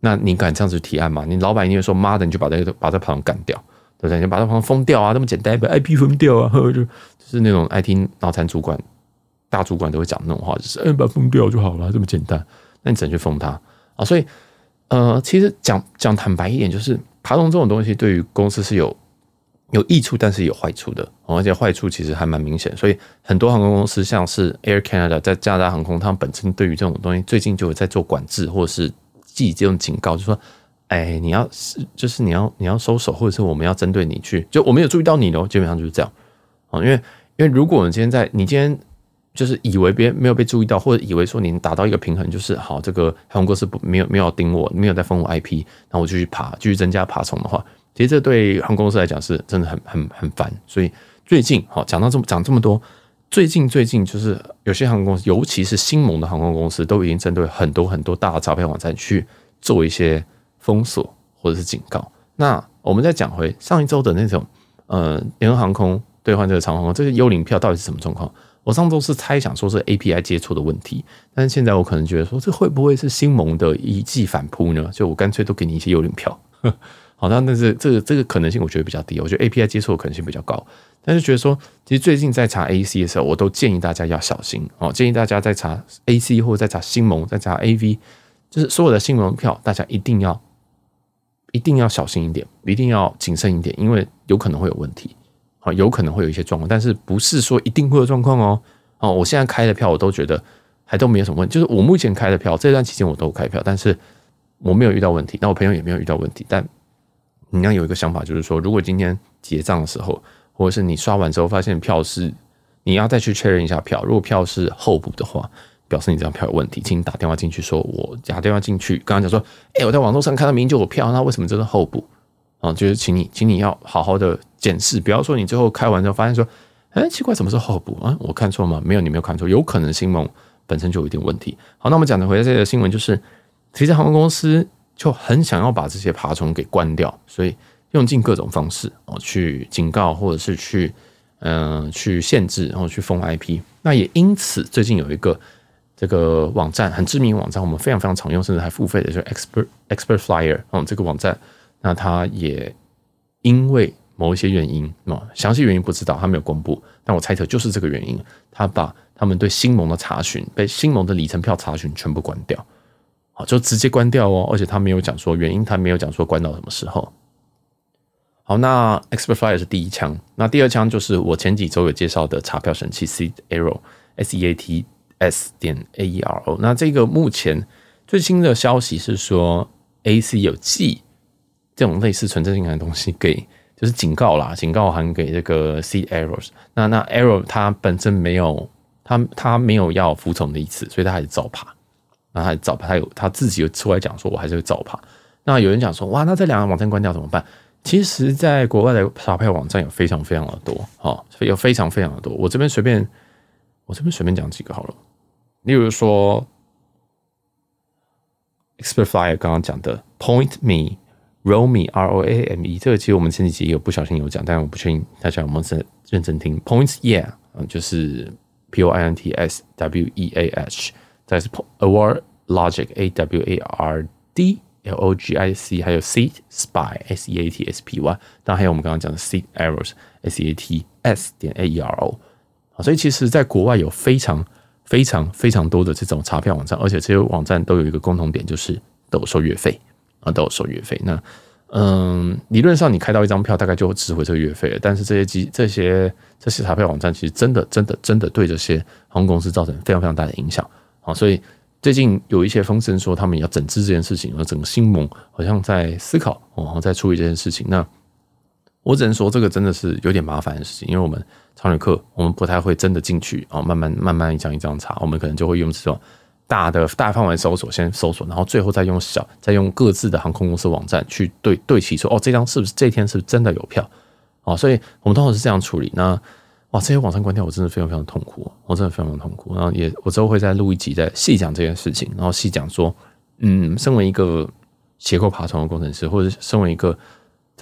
那你敢这样子提案吗？你老板一定会说妈的，你就把这个把这爬虫干掉，对不对？你把这爬虫封掉啊，那么简单，把 IP 封掉啊，就就是那种 IT 脑残主管。大主管都会讲那种话，就是“哎，把封掉就好了，这么简单。”那你只能去封它啊。所以，呃，其实讲讲坦白一点，就是爬虫这种东西对于公司是有有益处，但是有坏处的。而且坏处其实还蛮明显。所以很多航空公司，像是 Air Canada 在加拿大航空，他们本身对于这种东西最近就有在做管制，或者是寄这种警告，就说：“哎，你要是就是你要你要收手，或者是我们要针对你去，就我没有注意到你哦。”基本上就是这样啊。因为因为如果我们今天在你今天。就是以为别人没有被注意到，或者以为说你达到一个平衡，就是好，这个航空公司不没有没有盯我，没有在封我 IP，那我就去爬，继续增加爬虫的话，其实这对航空公司来讲是真的很很很烦。所以最近好讲到这么讲这么多，最近最近就是有些航空公司，尤其是新盟的航空公司，都已经针对很多很多大的招聘网站去做一些封锁或者是警告。那我们再讲回上一周的那种，呃，联合航空兑换这个长航空这个幽灵票到底是什么状况？我上周是猜想说是 API 接错的问题，但是现在我可能觉得说，这会不会是新盟的一记反扑呢？就我干脆都给你一些幽灵票。好，那但是这个这个可能性我觉得比较低，我觉得 API 接错的可能性比较高。但是觉得说，其实最近在查 AC 的时候，我都建议大家要小心哦，建议大家在查 AC 或者在查新盟，在查 AV，就是所有的新盟票，大家一定要一定要小心一点，一定要谨慎一点，因为有可能会有问题。啊，有可能会有一些状况，但是不是说一定会有状况哦。哦，我现在开的票，我都觉得还都没有什么问题。就是我目前开的票，这段期间我都开票，但是我没有遇到问题。那我朋友也没有遇到问题。但你要有一个想法，就是说，如果今天结账的时候，或者是你刷完之后发现票是你要再去确认一下票，如果票是候补的话，表示你这张票有问题，请你打电话进去说，我打电话进去，刚刚讲说，哎，我在网络上看到明明就有票，那为什么这是候补？啊，就是请你，请你要好好的检视，不要说你最后开完之后发现说，哎，奇怪，什么是候补啊？我看错吗？没有，你没有看错，有可能新盟本身就有一点问题。好，那我们讲的回来这个新闻就是，其实航空公司就很想要把这些爬虫给关掉，所以用尽各种方式哦去警告，或者是去嗯、去限制，然后去封 IP。那也因此，最近有一个这个网站很知名网站，我们非常非常常用，甚至还付费的，就是 Expert Expert Flyer 哦，这个网站。那他也因为某一些原因，啊，详细原因不知道，他没有公布。但我猜测就是这个原因，他把他们对新盟的查询，被新盟的里程票查询全部关掉，好，就直接关掉哦。而且他没有讲说原因，他没有讲说关到什么时候。好，那 Expertflyer 是第一枪，那第二枪就是我前几周有介绍的查票神器 Seataro S E A T S 点 A E R O。那这个目前最新的消息是说，AC 有寄。这种类似存证信函的东西给，就是警告啦，警告函给这个 Seataro。那那 Arrow 它本身没有，它它没有要服从的意思，所以它还是照爬。那他还是照爬，他有他自己有出来讲说，我还是会照爬。那有人讲说，哇，那这两个网站关掉怎么办？其实，在国外的发票网站有非常非常的多，哈，有非常非常的多。我这边随便，我这边随便讲几个好了。例如说，Expertflyer 刚刚讲的 Point Me。Roame R O A M E 这个其实我们前几集有不小心有讲，但我不确定大家有没有认认真听。Points Yeah，嗯，就是 P O I N T S W E A H，再是 Award Logic A W A R D L O G I C，还有 Seat Spy S E A T S P Y，当然还有我们刚刚讲的 Seataro S E A T S 点 A E R O。所以其实在国外有非常非常非常多的这种查票网站，而且这些网站都有一个共同点，就是都有收月费。啊，都有收月费。那，嗯，理论上你开到一张票，大概就值回这个月费了。但是这些机、这些这些查票网站，其实真的、真的、真的对这些航空公司造成非常非常大的影响。啊，所以最近有一些风声说他们要整治这件事情，而整个新盟好像在思考，哦在处理这件事情。那我只能说，这个真的是有点麻烦的事情，因为我们常旅客，我们不太会真的进去啊，慢慢慢慢一张一张查，我们可能就会用这种。大的大范围搜索，先搜索，然后最后再用小，再用各自的航空公司网站去对对齐，说哦，这张是不是这天是不是真的有票？哦，所以我们通常是这样处理。那哇，这些网站关掉，我真的非常非常痛苦，我真的非常痛苦。然后也，我之后会再录一集，再细讲这件事情，然后细讲说，嗯，身为一个斜扣爬虫的工程师，或者身为一个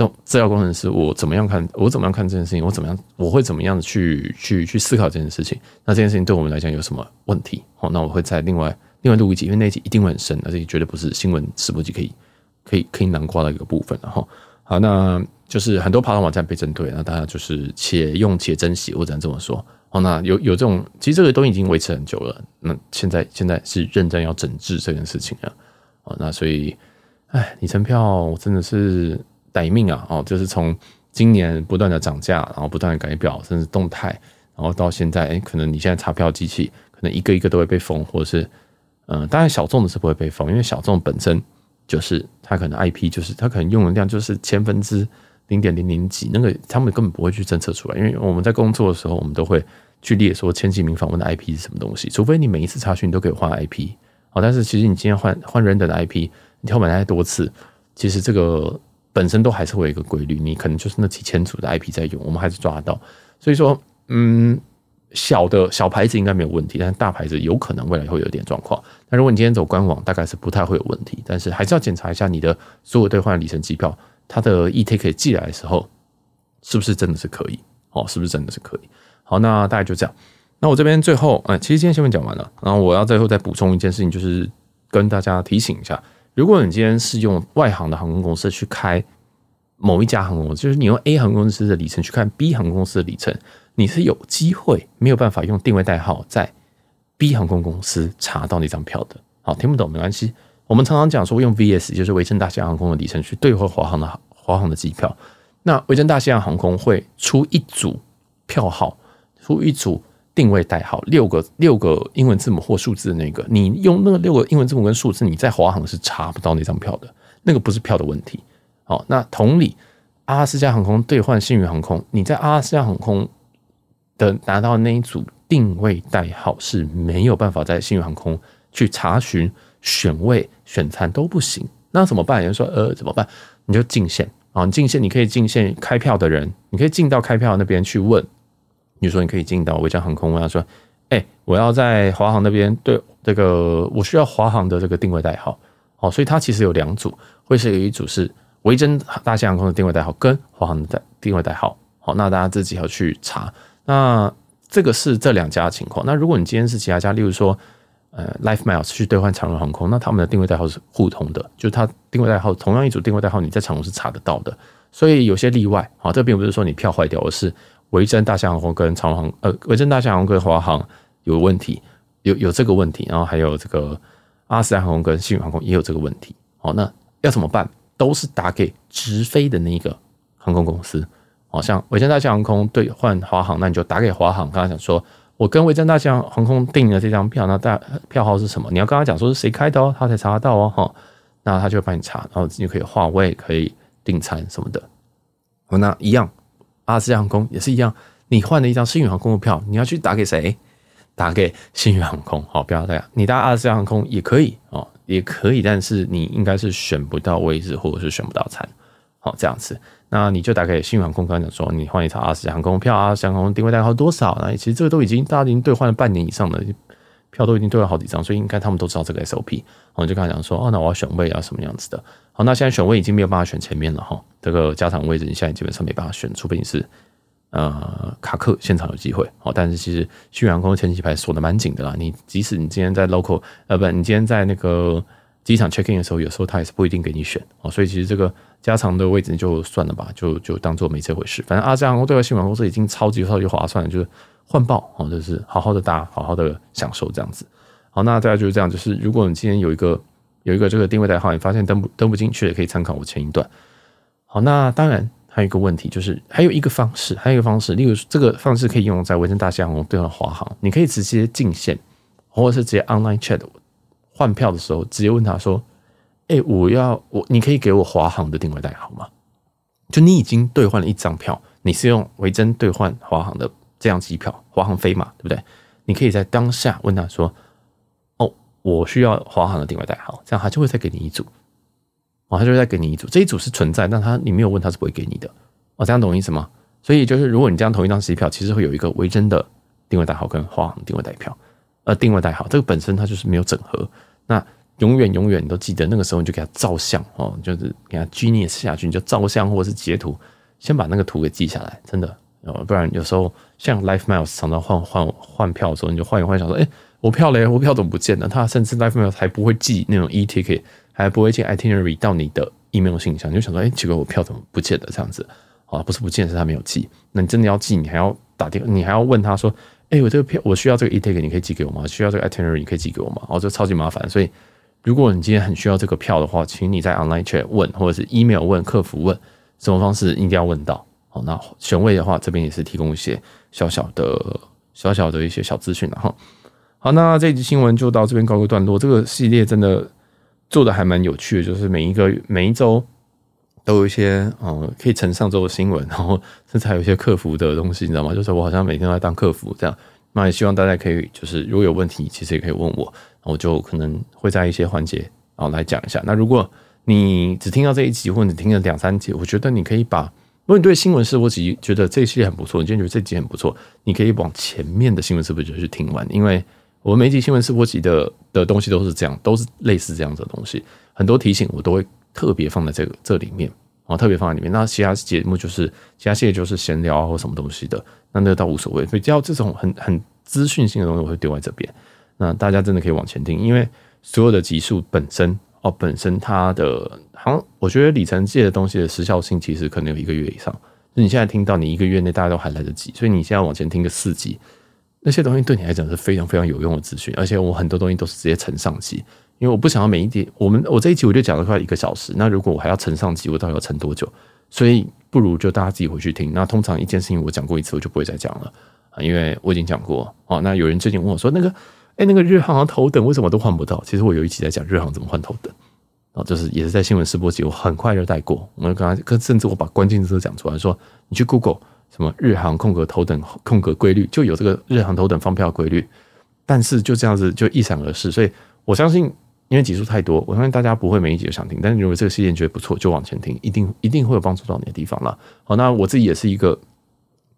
这种资料工程师，我怎么样看？我怎么样看这件事情？我怎么样？我会怎么样去去去思考这件事情？那这件事情对我们来讲有什么问题？好，那我会再另外另外录一集，因为那一集一定会很深，而且绝对不是新闻直播集可以可以可以囊括的一个部分。然后，好，那。就是很多爬虫网站被针对，那大家就是且用且珍惜，我只能这么说。哦，那有有这种，其实这个都已经维持很久了。那现在现在是认真要整治这件事情了。哦，那所以，哎，里程票我真的是待命啊！哦，就是从今年不断的涨价，然后不断的改表，甚至动态，然后到现在，哎，可能你现在查票机器可能一个一个都会被封，或者是，嗯、当然小众的是不会被封，因为小众本身就是它可能 IP 就是它可能用的量就是千分之。零点零零几，那个他们根本不会去侦测出来，因为我们在工作的时候，我们都会去列说前几名访问的 IP 是什么东西，除非你每一次查询你都可以换 IP，好，但是其实你今天换换 random 的 IP，你跳板太多次，其实这个本身都还是会有一个规律，你可能就是那几千组的 IP 在用，我们还是抓得到，所以说，嗯，小的小牌子应该没有问题，但是大牌子有可能未来会有点状况。那如果你今天走官网，大概是不太会有问题，但是还是要检查一下你的所有兑换里程机票。它的 e ticket 寄来的时候，是不是真的是可以？哦，是不是真的是可以？好，那大概就这样。那我这边最后，哎，其实今天新闻讲完了，然后我要最后再补充一件事情，就是跟大家提醒一下：如果你今天是用外航的航空公司去开某一家航空公司，就是你用 A 航空公司的里程去看 B 航空公司的里程，你是有机会没有办法用定位代号在 B 航空公司查到那张票的。好，听不懂没关系。我们常常讲说用 VS，就是维珍大西洋航空的里程去兑换华航的华航的机票。那维珍大西洋航空会出一组票号，出一组定位代号，六个六个英文字母或数字的那个，你用那个六个英文字母跟数字，你在华航是查不到那张票的，那个不是票的问题。好，那同理，阿拉斯加航空兑换星宇航空，你在阿拉斯加航空的拿到那一组定位代号是没有办法在星宇航空去查询。选位、选餐都不行，那怎么办？有人说，呃，怎么办？你就进线啊，你进线，你可以进线开票的人，你可以进到开票那边去问。比如说，你可以进到维珍航空问他说：“哎、我要在华航那边对这个，我需要华航的这个定位代号。”哦，所以它其实有两组，会是有一组是维珍大西洋航空的定位代号跟华航的定位代号。好，那大家自己要去查。那这个是这两家的情况。那如果你今天是其他家，例如说。呃，LifeMiles 去兑换长荣航空，那他们的定位代号是互通的，就是它定位代号同样一组定位代号，你在长荣是查得到的。所以有些例外啊，这并不是说你票坏掉，而是维珍大西洋航空跟长航呃，维珍大西洋航空跟华航有问题，有有这个问题，然后还有这个阿斯兰航空跟星宇航空也有这个问题。好，那要怎么办？都是打给直飞的那个航空公司。好像维珍大西洋航空兑换华航，那你就打给华航，刚才讲说。我跟维珍大西洋航空订了这张票，那大票号是什么？你要跟他讲说是谁开的哦，他才查得到哦，哈，那他就帮你查，然后你可以换位，可以订餐什么的。哦，那一样，阿拉斯加航空也是一样，你换了一张新宇航空的票，你要去打给谁？打给新宇航空，好，不要这样，你搭阿拉斯加航空也可以哦，也可以，但是你应该是选不到位置，或者是选不到餐，好，这样子。那你就打给新宇航空，刚才讲说你换一张阿拉斯加航空票，阿拉斯加航空定位代号多少？那其实这个都已经大家已经兑换了半年以上的票，都已经兑了好几张，所以应该他们都知道这个 SOP。我就跟他讲说，哦，那我要选位啊，什么样子的？好，那现在选位已经没有办法选前面了哈，这个加长位置你现在基本上没办法选，除非你是呃卡克现场有机会。好，但是其实星宇航空前几排锁的蛮紧的啦，你即使你今天在 local，呃，不，你今天在那个机场 check in 的时候，有时候他也是不一定给你选哦，所以其实这个。加长的位置就算了吧，就就当做没这回事。反正阿加航空对外新闻公司已经超级超级划算了，就是换报哦，就是好好的搭，好好的享受这样子。好，那大家就是这样，就是如果你今天有一个有一个这个定位代号，你发现登不登不进去，也可以参考我前一段。好，那当然还有一个问题，就是还有一个方式，还有一个方式，例如这个方式可以用在维珍大西洋航空对华航，你可以直接进线，或者是直接 online chat 换票的时候，直接问他说。哎、我要我，你可以给我华航的定位代号吗？就你已经兑换了一张票，你是用维珍兑换华航的这样机票，华航飞嘛，对不对？你可以在当下问他说：“哦，我需要华航的定位代号。”这样他就会再给你一组，哦，他就会再给你一组。这一组是存在，但他你没有问他是不会给你的。哦，这样懂我意思吗？所以就是如果你这样同一张机票，其实会有一个维真的定位代号跟华航定位代票，呃，定位代号这个本身它就是没有整合。那永远永远你都记得那个时候你就给他照相哦，就是给他 Genius 下去，你就照相或者是截图，先把那个图给记下来，真的哦，不然有时候像 LifeMiles 常常换换换票的时候，你就换一换，想说，哎，我票嘞，我票怎么不见了？他甚至 LifeMiles 还不会寄那种 e-ticket，还不会寄 itinerary 到你的 email 信箱，你就想说，哎，奇怪，我票怎么不见了？这样子啊，不是不见，是他没有寄。那你真的要寄，你还要打电话，你还要问他说，哎，我这个票我需要这个 e-ticket，你可以寄给我吗？需要这个 itinerary，你可以寄给我吗？哦，这超级麻烦，所以。如果你今天很需要这个票的话，请你在 online chat 问，或者是 email 问客服问，什么方式一定要问到。好，那选位的话，这边也是提供一些小小的、小小的一些小资讯了哈。好，那这一集新闻就到这边告个段落。这个系列真的做的还蛮有趣的，就是每一个每一周都有一些嗯可以呈上周的新闻，然后甚至还有一些客服的东西，你知道吗？就是我好像每天都在当客服这样。那也希望大家可以就是如果有问题，其实也可以问我。我就可能会在一些环节啊来讲一下。那如果你只听到这一集，或者你听了两三集，我觉得你可以把，如果你对新闻试播集觉得这一系列很不错，你今天觉得这集很不错，你可以往前面的新闻试播集去听完，因为我们每一集新闻试播集的的东西都是这样，都是类似这样子的东西，很多提醒我都会特别放在这个这里面啊，特别放在里面。那其他节目就是其他系列就是闲聊啊或什么东西的，那那倒无所谓。所以只要这种很很资讯性的东西，我会丢在这边。那大家真的可以往前听，因为所有的集数本身哦，本身它的，好像我觉得里程界的东西的时效性其实可能有一个月以上。就你现在听到，你一个月内大家都还来得及，所以你现在往前听个四级，那些东西对你来讲是非常非常有用的资讯。而且我很多东西都是直接乘上集，因为我不想要每一集我们我这一集我就讲了快一个小时，那如果我还要乘上集，我到底要乘多久？所以不如就大家自己回去听。那通常一件事情我讲过一次，我就不会再讲了啊，因为我已经讲过。哦，那有人最近问我说那个。哎，那个日航头等为什么都换不到？其实我有一期在讲日航怎么换头等，啊，就是也是在新闻试播集，我很快就带过。我们刚刚甚至我把关键字都讲出来，说你去 Google 什么日航空格头等空格规律，就有这个日航头等放票规律。但是就这样子就一闪而逝，所以我相信，因为集数太多，我相信大家不会每一集都想听。但是如果这个事件觉得不错，就往前听，一定一定会有帮助到你的地方了。好，那我自己也是一个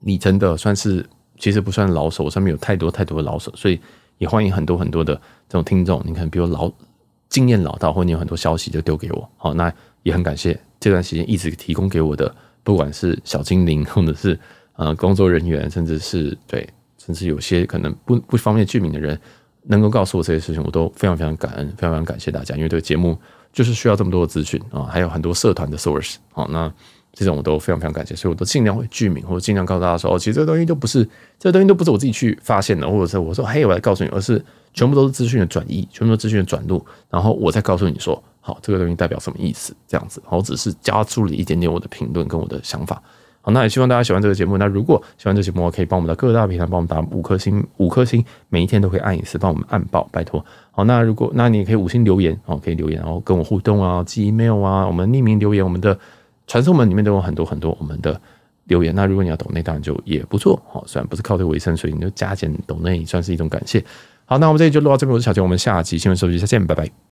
里程的，算是其实不算老手，我上面有太多太多的老手，所以。也欢迎很多很多的这种听众，你可能比如老经验老道，或你有很多消息就丢给我，好，那也很感谢这段时间一直提供给我的，不管是小精灵，或者是呃工作人员，甚至是对，甚至有些可能不不方便具名的人，能够告诉我这些事情，我都非常非常感恩，非常非常感谢大家，因为这个节目就是需要这么多的资讯啊，还有很多社团的 source，好，那。这种我都非常非常感谢，所以我都尽量会具名，或者尽量告诉大家说，哦，其实这个东西都不是，这个东西都不是我自己去发现的，或者是我说，嘿，我来告诉你，而是全部都是资讯的转移，全部都是资讯的转录，然后我再告诉你说，好，这个东西代表什么意思，这样子，我只是加注了一点点我的评论跟我的想法。好，那也希望大家喜欢这个节目。那如果喜欢这个节目，可以帮我们到各大平台帮我们打五颗星，五颗星，每一天都可以按一次，帮我们按爆，拜托。好，那如果那你也可以五星留言，哦，可以留言，然后跟我互动啊，寄 email 啊，我们匿名留言，我们的。传送门里面都有很多很多我们的留言，那如果你要懂内，当然就也不错。好，虽然不是靠这个为生，所以你就加减懂内，也算是一种感谢。好，那我们这里就录到这边，我是小杰，我们下期新闻收集再见，拜拜。